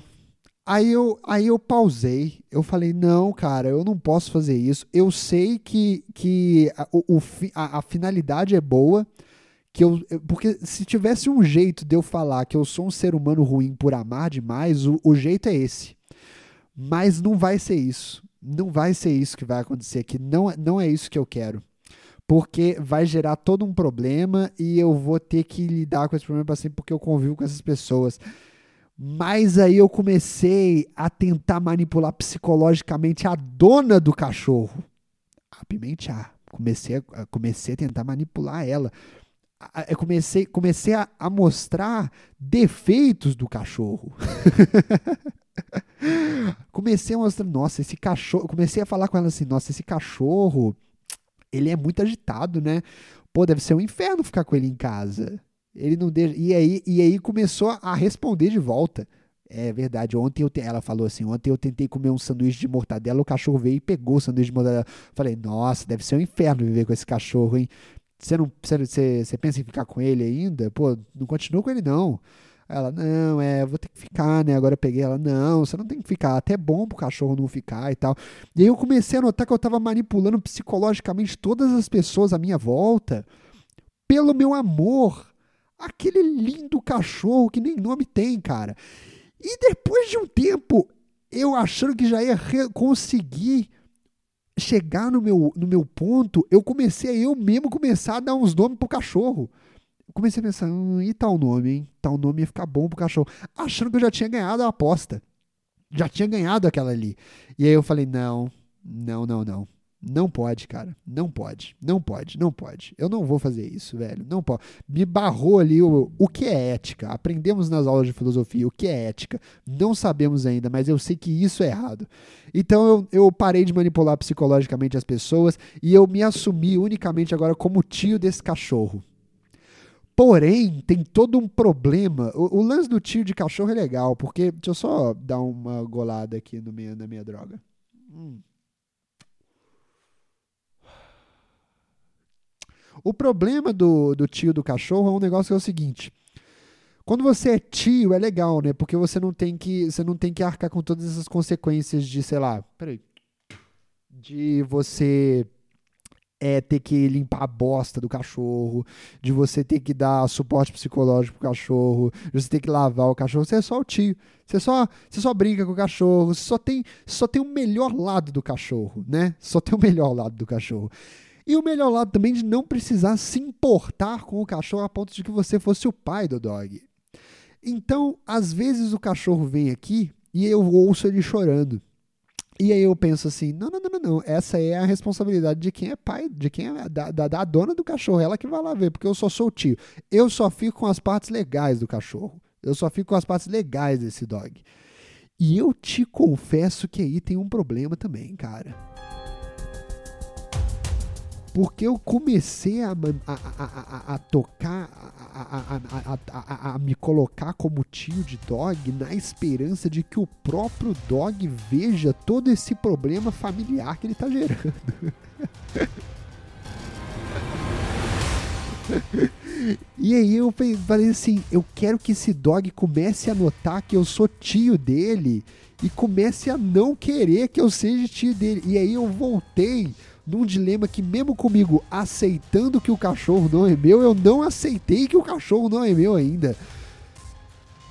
Aí eu, aí eu pausei, eu falei, não, cara, eu não posso fazer isso. Eu sei que, que a, o, a, a finalidade é boa, que eu, porque se tivesse um jeito de eu falar que eu sou um ser humano ruim por amar demais, o, o jeito é esse. Mas não vai ser isso não vai ser isso que vai acontecer aqui. Não, não é isso que eu quero. Porque vai gerar todo um problema e eu vou ter que lidar com esse problema para sempre porque eu convivo com essas pessoas. Mas aí eu comecei a tentar manipular psicologicamente a dona do cachorro, a Pimentar. Comecei a, comecei a tentar manipular ela. Eu comecei, comecei a, a mostrar defeitos do cachorro. comecei a mostrar, nossa, esse cachorro. Comecei a falar com ela assim, nossa, esse cachorro, ele é muito agitado, né? Pô, deve ser um inferno ficar com ele em casa. Ele não deixa. E aí, e aí começou a responder de volta. É verdade. Ontem eu te... ela falou assim: ontem eu tentei comer um sanduíche de mortadela, o cachorro veio e pegou o sanduíche de mortadela. Falei, nossa, deve ser um inferno viver com esse cachorro, hein? Você não você, você pensa em ficar com ele ainda? Pô, não continua com ele, não. Ela, não, é, vou ter que ficar, né? Agora eu peguei ela, não, você não tem que ficar, até é bom pro cachorro não ficar e tal. E aí eu comecei a notar que eu tava manipulando psicologicamente todas as pessoas à minha volta pelo meu amor. Aquele lindo cachorro que nem nome tem, cara. E depois de um tempo, eu achando que já ia conseguir chegar no meu, no meu ponto, eu comecei a eu mesmo começar a dar uns nomes pro cachorro comecei a pensar, hum, e tal nome, hein? Tal nome ia ficar bom pro cachorro. Achando que eu já tinha ganhado a aposta. Já tinha ganhado aquela ali. E aí eu falei, não, não, não, não. Não pode, cara. Não pode. Não pode. Não pode. Eu não vou fazer isso, velho. Não pode. Me barrou ali o, o que é ética. Aprendemos nas aulas de filosofia o que é ética. Não sabemos ainda, mas eu sei que isso é errado. Então eu, eu parei de manipular psicologicamente as pessoas e eu me assumi unicamente agora como tio desse cachorro. Porém, tem todo um problema. O, o, lance do tio de cachorro é legal, porque. Deixa eu só dar uma golada aqui no meio, na minha droga. Hum. O problema do, do tio do cachorro é um negócio que é o seguinte. Quando você é tio, é legal, né? Porque você não tem que, você não tem que arcar com todas essas consequências de, sei lá, peraí, de você é ter que limpar a bosta do cachorro, de você ter que dar suporte psicológico pro cachorro, de você ter que lavar o cachorro. Você é só o tio. Você só, você só brinca com o cachorro. Você só tem, só tem o melhor lado do cachorro, né? Só tem o melhor lado do cachorro. E o melhor lado também de não precisar se importar com o cachorro a ponto de que você fosse o pai do dog. Então, às vezes o cachorro vem aqui e eu ouço ele chorando. E aí eu penso assim, não, não, não, não, não, essa é a responsabilidade de quem é pai, de quem é da, da, da dona do cachorro, ela que vai lá ver, porque eu só sou o tio. Eu só fico com as partes legais do cachorro. Eu só fico com as partes legais desse dog. E eu te confesso que aí tem um problema também, cara porque eu comecei a, a, a, a tocar, a, me colocar como tio de dog na esperança de que o próprio dog veja todo esse problema familiar que ele está gerando. E aí eu falei assim, eu quero que esse dog comece a notar que eu sou tio dele e comece a não querer que eu seja tio dele. E aí eu voltei num dilema que, mesmo comigo aceitando que o cachorro não é meu, eu não aceitei que o cachorro não é meu ainda.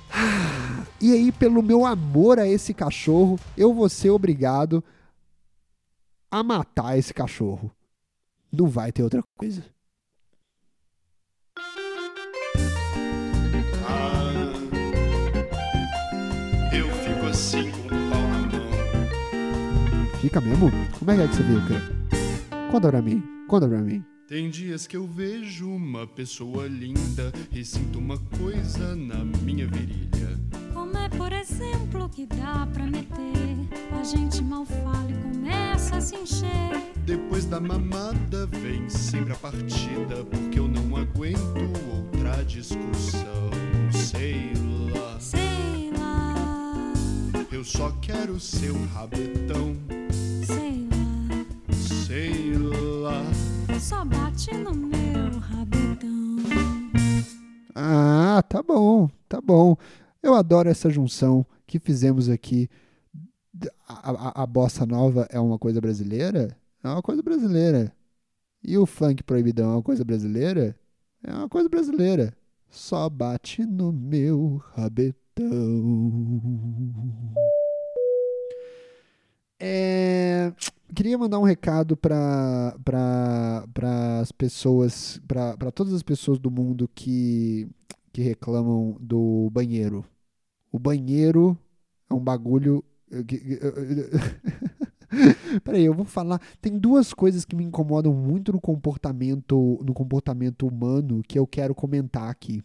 E aí, pelo meu amor a esse cachorro, eu vou ser obrigado a matar esse cachorro. Não vai ter outra coisa. Ah, eu fico assim com o pau na mão. Fica mesmo? Como é que, é que você fica? Conta pra mim, conta pra mim. Tem dias que eu vejo uma pessoa linda e sinto uma coisa na minha virilha. Como é, por exemplo, que dá pra meter? A gente mal fala e começa a se encher. Depois da mamada vem sempre a partida, porque eu não aguento outra discussão. Sei lá, sei lá. Eu só quero seu rabetão. Sei lá sei lá. Só bate no meu rabetão. Ah, tá bom, tá bom. Eu adoro essa junção que fizemos aqui. A, a, a bossa nova é uma coisa brasileira? É uma coisa brasileira. E o funk proibidão é uma coisa brasileira? É uma coisa brasileira. Só bate no meu rabetão. É queria mandar um recado para as pessoas, para todas as pessoas do mundo que, que reclamam do banheiro. O banheiro é um bagulho. Peraí, eu vou falar. Tem duas coisas que me incomodam muito no comportamento, no comportamento humano que eu quero comentar aqui.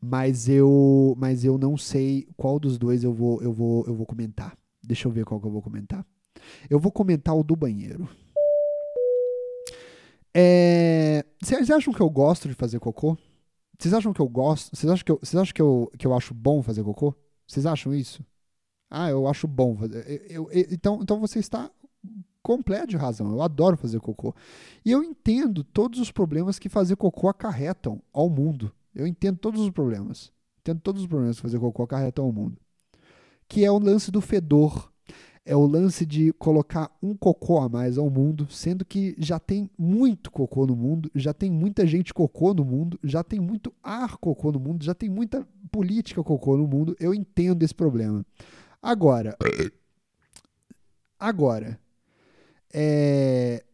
Mas eu, mas eu não sei qual dos dois eu vou, eu vou, eu vou comentar. Deixa eu ver qual que eu vou comentar. Eu vou comentar o do banheiro. É... Vocês acham que eu gosto de fazer cocô? Vocês acham que eu gosto? Vocês acham que eu, vocês acham que eu, que eu acho bom fazer cocô? Vocês acham isso? Ah, eu acho bom. Fazer. Eu, eu, então, então você está completo de razão. Eu adoro fazer cocô. E eu entendo todos os problemas que fazer cocô acarretam ao mundo. Eu entendo todos os problemas. Entendo todos os problemas que fazer cocô acarretam ao mundo. Que é o lance do fedor é o lance de colocar um cocô a mais ao mundo, sendo que já tem muito cocô no mundo, já tem muita gente cocô no mundo, já tem muito ar cocô no mundo, já tem muita política cocô no mundo. Eu entendo esse problema. Agora, agora, é,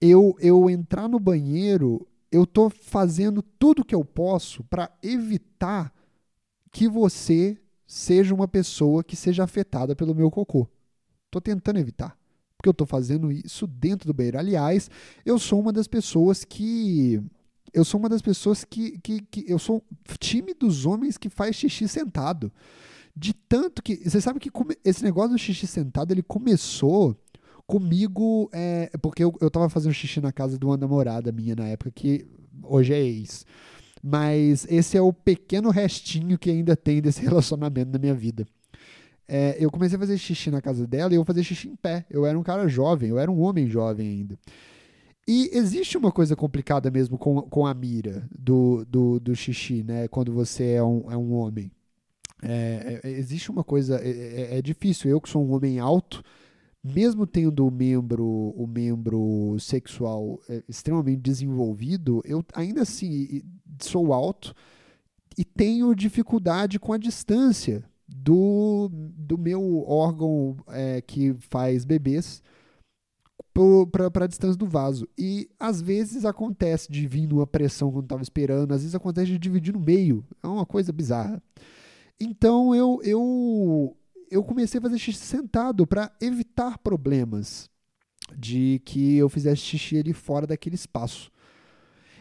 eu eu entrar no banheiro, eu tô fazendo tudo que eu posso para evitar que você seja uma pessoa que seja afetada pelo meu cocô. Estou tentando evitar. Porque eu estou fazendo isso dentro do banheiro. Aliás, eu sou uma das pessoas que. Eu sou uma das pessoas que. que, que eu sou time dos homens que faz xixi sentado. De tanto que. Você sabe que come, esse negócio do xixi sentado ele começou comigo. É, porque eu, eu tava fazendo xixi na casa de uma namorada minha na época, que hoje é ex. Mas esse é o pequeno restinho que ainda tem desse relacionamento na minha vida. É, eu comecei a fazer xixi na casa dela e eu fazia xixi em pé. Eu era um cara jovem, eu era um homem jovem ainda. E existe uma coisa complicada mesmo com, com a mira do, do, do xixi, né? Quando você é um, é um homem. É, é, existe uma coisa. É, é, é, difícil. Eu, que sou um homem alto, mesmo tendo o membro, o membro sexual é, extremamente desenvolvido, eu ainda assim sou alto e tenho dificuldade com a distância do, do meu órgão é, que faz bebês para a distância do vaso. E às vezes acontece de vir numa pressão quando estava esperando, às vezes acontece de dividir no meio. É uma coisa bizarra. Então eu, eu, eu comecei a fazer xixi sentado para evitar problemas de que eu fizesse xixi ali fora daquele espaço.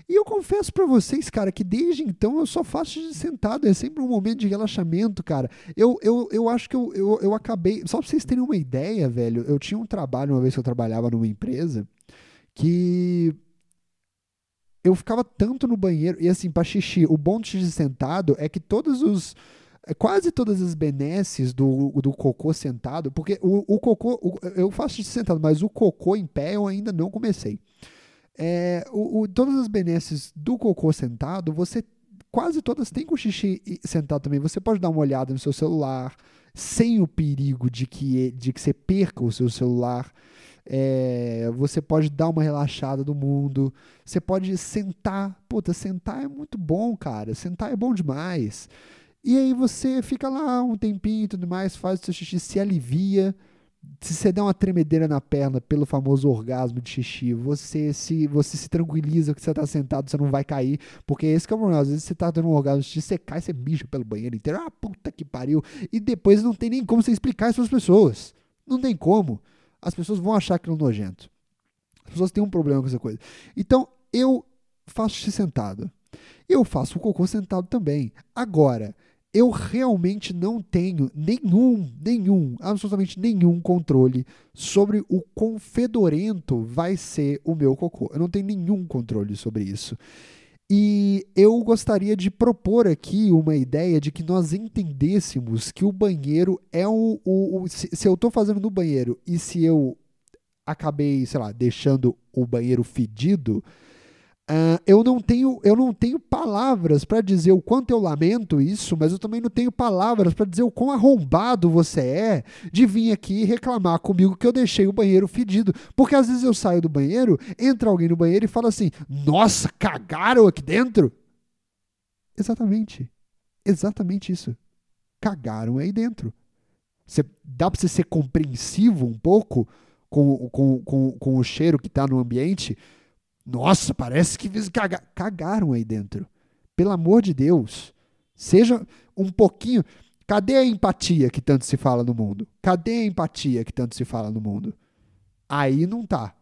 E eu confesso para vocês, cara, que desde então eu só faço de sentado, é sempre um momento de relaxamento, cara. Eu, eu, eu acho que eu, eu, eu acabei. Só pra vocês terem uma ideia, velho, eu tinha um trabalho, uma vez que eu trabalhava numa empresa, que eu ficava tanto no banheiro, e assim, pra xixi, o bom de xixi sentado é que todos os. Quase todas as benesses do, do cocô sentado, porque o, o cocô, o, eu faço xixi sentado, mas o cocô em pé eu ainda não comecei. É, o, o, todas as benesses do cocô sentado, você quase todas têm com xixi sentado também. Você pode dar uma olhada no seu celular, sem o perigo de que, de que você perca o seu celular. É, você pode dar uma relaxada do mundo. Você pode sentar. Puta, sentar é muito bom, cara. Sentar é bom demais. E aí você fica lá um tempinho e tudo mais, faz o seu xixi, se alivia se você der uma tremedeira na perna pelo famoso orgasmo de xixi, você se você se tranquiliza que você está sentado, você não vai cair, porque esse que é o problema. Às vezes você está dando um orgasmo de xixi, você cai, você mija pelo banheiro inteiro, ah, puta que pariu. E depois não tem nem como você explicar isso as pessoas. Não tem como. As pessoas vão achar aquilo nojento. As pessoas têm um problema com essa coisa. Então, eu faço xixi sentado. Eu faço o cocô sentado também. Agora, eu realmente não tenho nenhum, nenhum, absolutamente nenhum controle sobre o quão fedorento vai ser o meu cocô. Eu não tenho nenhum controle sobre isso. E eu gostaria de propor aqui uma ideia de que nós entendêssemos que o banheiro é o. o, o se, se eu estou fazendo no banheiro e se eu acabei, sei lá, deixando o banheiro fedido, Uh, eu não tenho eu não tenho palavras para dizer o quanto eu lamento isso, mas eu também não tenho palavras para dizer o quão arrombado você é de vir aqui reclamar comigo que eu deixei o banheiro fedido, porque às vezes eu saio do banheiro, entra alguém no banheiro e fala assim: "Nossa, cagaram aqui dentro". Exatamente. Exatamente isso. Cagaram aí dentro. Você, dá para você ser compreensivo um pouco com, com, com, com o cheiro que está no ambiente? Nossa, parece que caga cagaram aí dentro. Pelo amor de Deus. Seja um pouquinho. Cadê a empatia que tanto se fala no mundo? Cadê a empatia que tanto se fala no mundo? Aí não tá.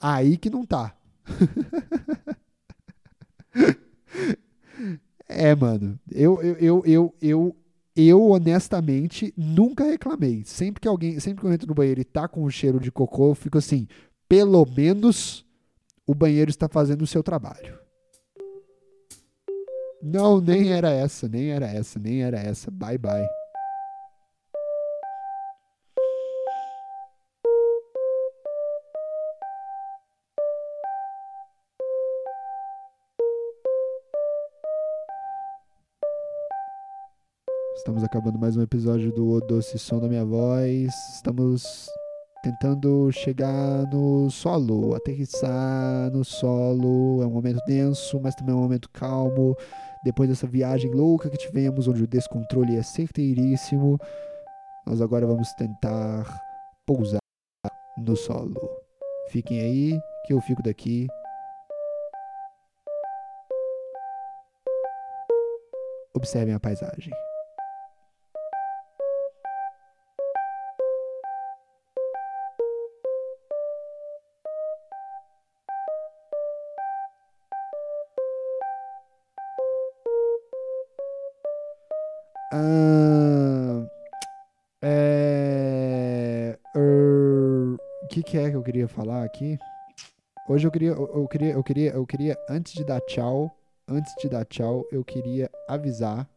Aí que não tá. é, mano. Eu, eu, eu, eu, eu, eu, honestamente, nunca reclamei. Sempre que alguém, sempre que eu entro no banheiro e tá com um cheiro de cocô, eu fico assim, pelo menos o banheiro está fazendo o seu trabalho. Não, nem era essa, nem era essa, nem era essa. Bye bye. Estamos acabando mais um episódio do Doce Som da Minha Voz. Estamos tentando chegar no solo, aterrissar no solo. É um momento denso, mas também é um momento calmo. Depois dessa viagem louca que tivemos, onde o descontrole é certeiríssimo, nós agora vamos tentar pousar no solo. Fiquem aí, que eu fico daqui. Observem a paisagem. Queria falar aqui? Hoje eu queria, eu queria, eu queria, eu queria antes de dar tchau, antes de dar tchau, eu queria avisar.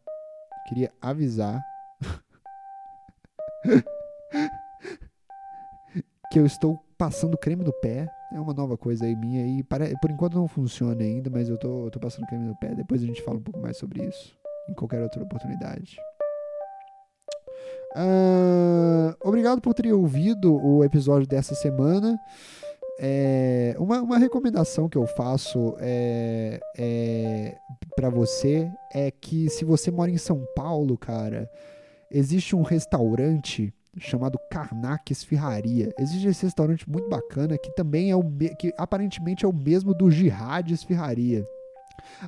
Queria avisar. que eu estou passando creme no pé. É uma nova coisa aí minha e por enquanto não funciona ainda, mas eu tô, tô passando creme no pé. Depois a gente fala um pouco mais sobre isso em qualquer outra oportunidade. Uh, obrigado por ter ouvido o episódio dessa semana. É, uma, uma recomendação que eu faço é, é para você é que se você mora em São Paulo, cara, existe um restaurante chamado Karnak Esfirraria. Existe esse restaurante muito bacana que também é o que aparentemente é o mesmo do Jihad Esfirraria.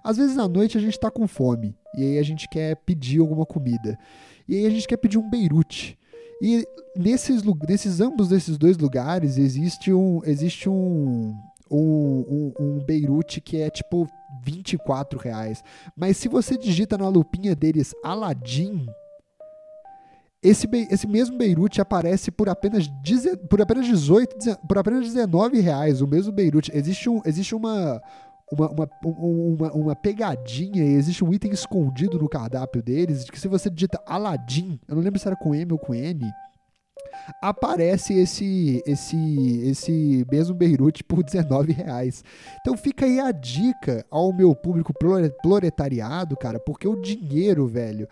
Às vezes à noite a gente tá com fome e aí a gente quer pedir alguma comida. E aí a gente quer pedir um Beirute. E nesses, nesses ambos desses dois lugares existe um existe um um, um, um Beirute que é tipo 24 reais. Mas se você digita na lupinha deles Aladdin, esse, esse mesmo Beirute aparece por apenas, por apenas 18, por apenas 19 reais. O mesmo Beirute. Existe, um, existe uma, uma, uma, uma, uma, pegadinha, existe um item escondido no cardápio deles, que se você digita Aladdin, eu não lembro se era com M ou com N, aparece esse esse esse mesmo Beirute por 19 reais. Então fica aí a dica ao meu público proletariado, cara, porque o dinheiro, velho,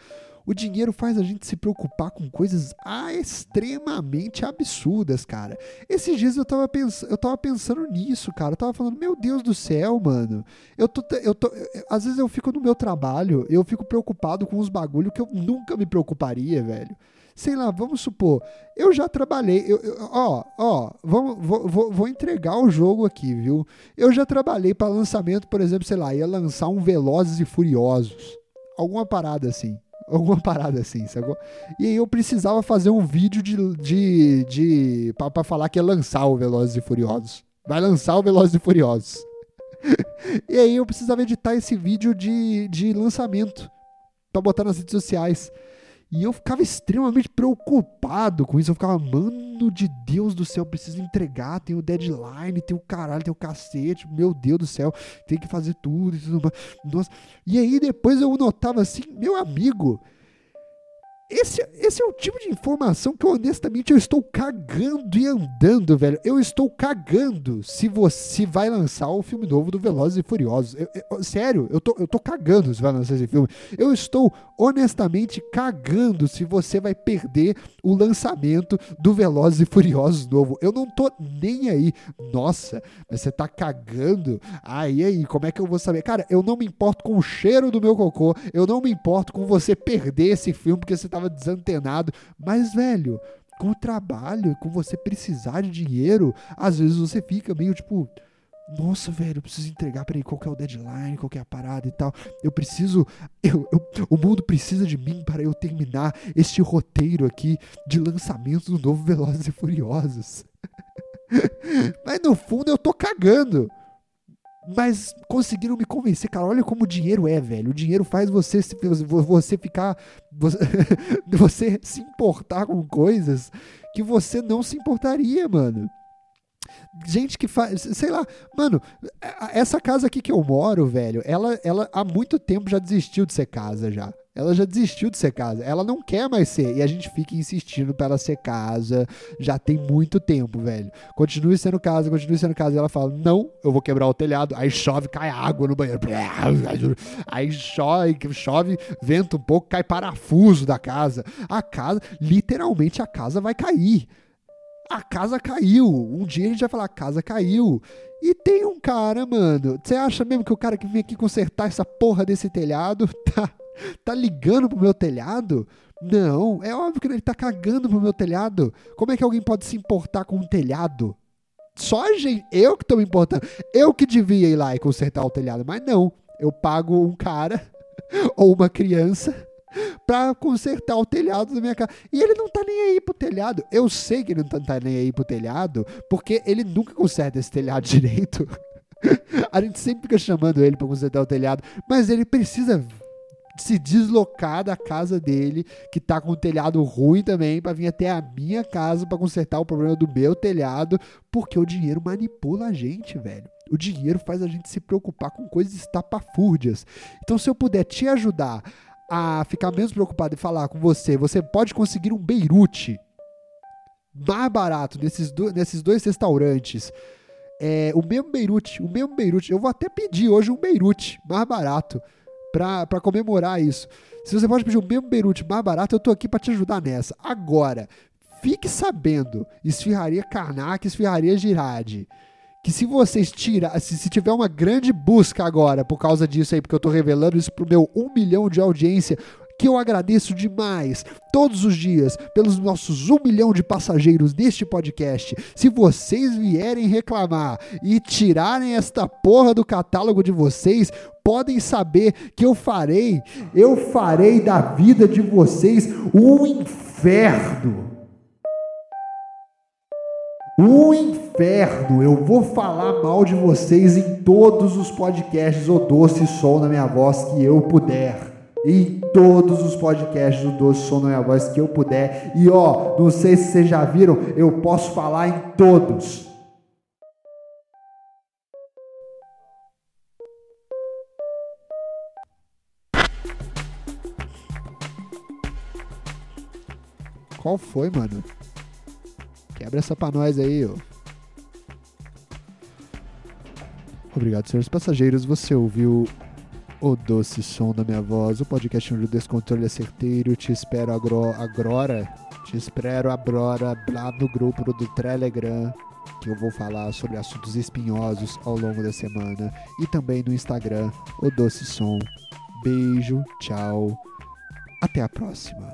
o dinheiro faz a gente se preocupar com coisas ah, extremamente absurdas, cara. Esses dias eu tava, pens eu tava pensando nisso, cara. Eu tava falando, meu Deus do céu, mano. Eu tô, eu tô, às vezes eu fico no meu trabalho, eu fico preocupado com uns bagulho que eu nunca me preocuparia, velho sei lá, vamos supor, eu já trabalhei, eu, eu, ó, ó, vamos, vou, vou, vou, entregar o jogo aqui, viu? Eu já trabalhei para lançamento, por exemplo, sei lá, ia lançar um Velozes e Furiosos, alguma parada assim alguma parada assim, sacou? E aí eu precisava fazer um vídeo de, de, de pra, pra falar que ia lançar o Velozes e Furiosos. Vai lançar o Velozes e Furiosos. e aí eu precisava editar esse vídeo de, de lançamento pra botar nas redes sociais. E eu ficava extremamente preocupado com isso. Eu ficava, mano de Deus do céu, preciso entregar. Tem o deadline, tem o caralho, tem o cacete. Meu Deus do céu, tem que fazer tudo e tudo mais. Nossa. E aí depois eu notava assim, meu amigo, esse, esse é o tipo de informação que honestamente eu estou cagando e andando, velho. Eu estou cagando se você vai lançar o filme novo do Velozes e Furiosos. Eu, eu, sério, eu tô, eu tô cagando se vai lançar esse filme. Eu estou honestamente cagando se você vai perder o lançamento do Velozes e Furiosos novo. Eu não tô nem aí. Nossa, mas você tá cagando? Aí, aí, como é que eu vou saber? Cara, eu não me importo com o cheiro do meu cocô. Eu não me importo com você perder esse filme porque você tava desantenado. Mas, velho, com o trabalho, com você precisar de dinheiro, às vezes você fica meio tipo. Nossa, velho, eu preciso entregar. Peraí, qual que é o deadline, qual é a parada e tal. Eu preciso. Eu, eu, o mundo precisa de mim para eu terminar este roteiro aqui de lançamento do novo Velozes e Furiosos. Mas no fundo eu tô cagando. Mas conseguiram me convencer, cara. Olha como o dinheiro é, velho. O dinheiro faz você, você ficar. Você, você se importar com coisas que você não se importaria, mano. Gente que faz, sei lá, mano, essa casa aqui que eu moro, velho, ela, ela há muito tempo já desistiu de ser casa já. Ela já desistiu de ser casa. Ela não quer mais ser. E a gente fica insistindo pra ela ser casa. Já tem muito tempo, velho. Continue sendo casa, continue sendo casa. E ela fala: Não, eu vou quebrar o telhado. Aí chove, cai água no banheiro. Aí chove, chove, vento um pouco, cai parafuso da casa. A casa, literalmente, a casa vai cair. A casa caiu. Um dia a gente vai falar: A casa caiu. E tem um cara, mano. Você acha mesmo que o cara que vem aqui consertar essa porra desse telhado tá Tá ligando pro meu telhado? Não, é óbvio que ele tá cagando pro meu telhado. Como é que alguém pode se importar com um telhado? Só a gente, eu que tô me importando. Eu que devia ir lá e consertar o telhado, mas não. Eu pago um cara ou uma criança pra consertar o telhado da minha casa. E ele não tá nem aí pro telhado. Eu sei que ele não tá nem aí pro telhado, porque ele nunca conserta esse telhado direito. A gente sempre fica chamando ele para consertar o telhado, mas ele precisa se deslocar da casa dele, que tá com o telhado ruim também, para vir até a minha casa para consertar o problema do meu telhado, porque o dinheiro manipula a gente, velho. O dinheiro faz a gente se preocupar com coisas estapafúrdias. Então, se eu puder te ajudar a ficar menos preocupado e falar com você, você pode conseguir um Beirute mais barato nesses, do, nesses dois restaurantes. É, o mesmo Beirute, o mesmo Beirute. Eu vou até pedir hoje um Beirute mais barato para comemorar isso. Se você pode pedir o mesmo Beirute mais barato, eu tô aqui para te ajudar nessa. Agora, fique sabendo, Esfirraria Karnak, Esfirraria Girardi, que se vocês tiram, se, se, tiver uma grande busca agora por causa disso aí, porque eu tô revelando isso pro meu um milhão de audiência, que eu agradeço demais todos os dias pelos nossos um milhão de passageiros deste podcast. Se vocês vierem reclamar e tirarem esta porra do catálogo de vocês, podem saber que eu farei, eu farei da vida de vocês um inferno. Um inferno. Eu vou falar mal de vocês em todos os podcasts, o doce som na minha voz que eu puder em todos os podcasts do Doce na Minha Voz que eu puder. E ó, não sei se vocês já viram, eu posso falar em todos. Qual foi, mano? Quebra essa pra nós aí, ó. Obrigado, senhores passageiros. Você ouviu o doce som da minha voz, o podcast onde o descontrole é certeiro. Te espero agora, te espero agora lá no grupo do Telegram, que eu vou falar sobre assuntos espinhosos ao longo da semana. E também no Instagram, o doce som. Beijo, tchau, até a próxima.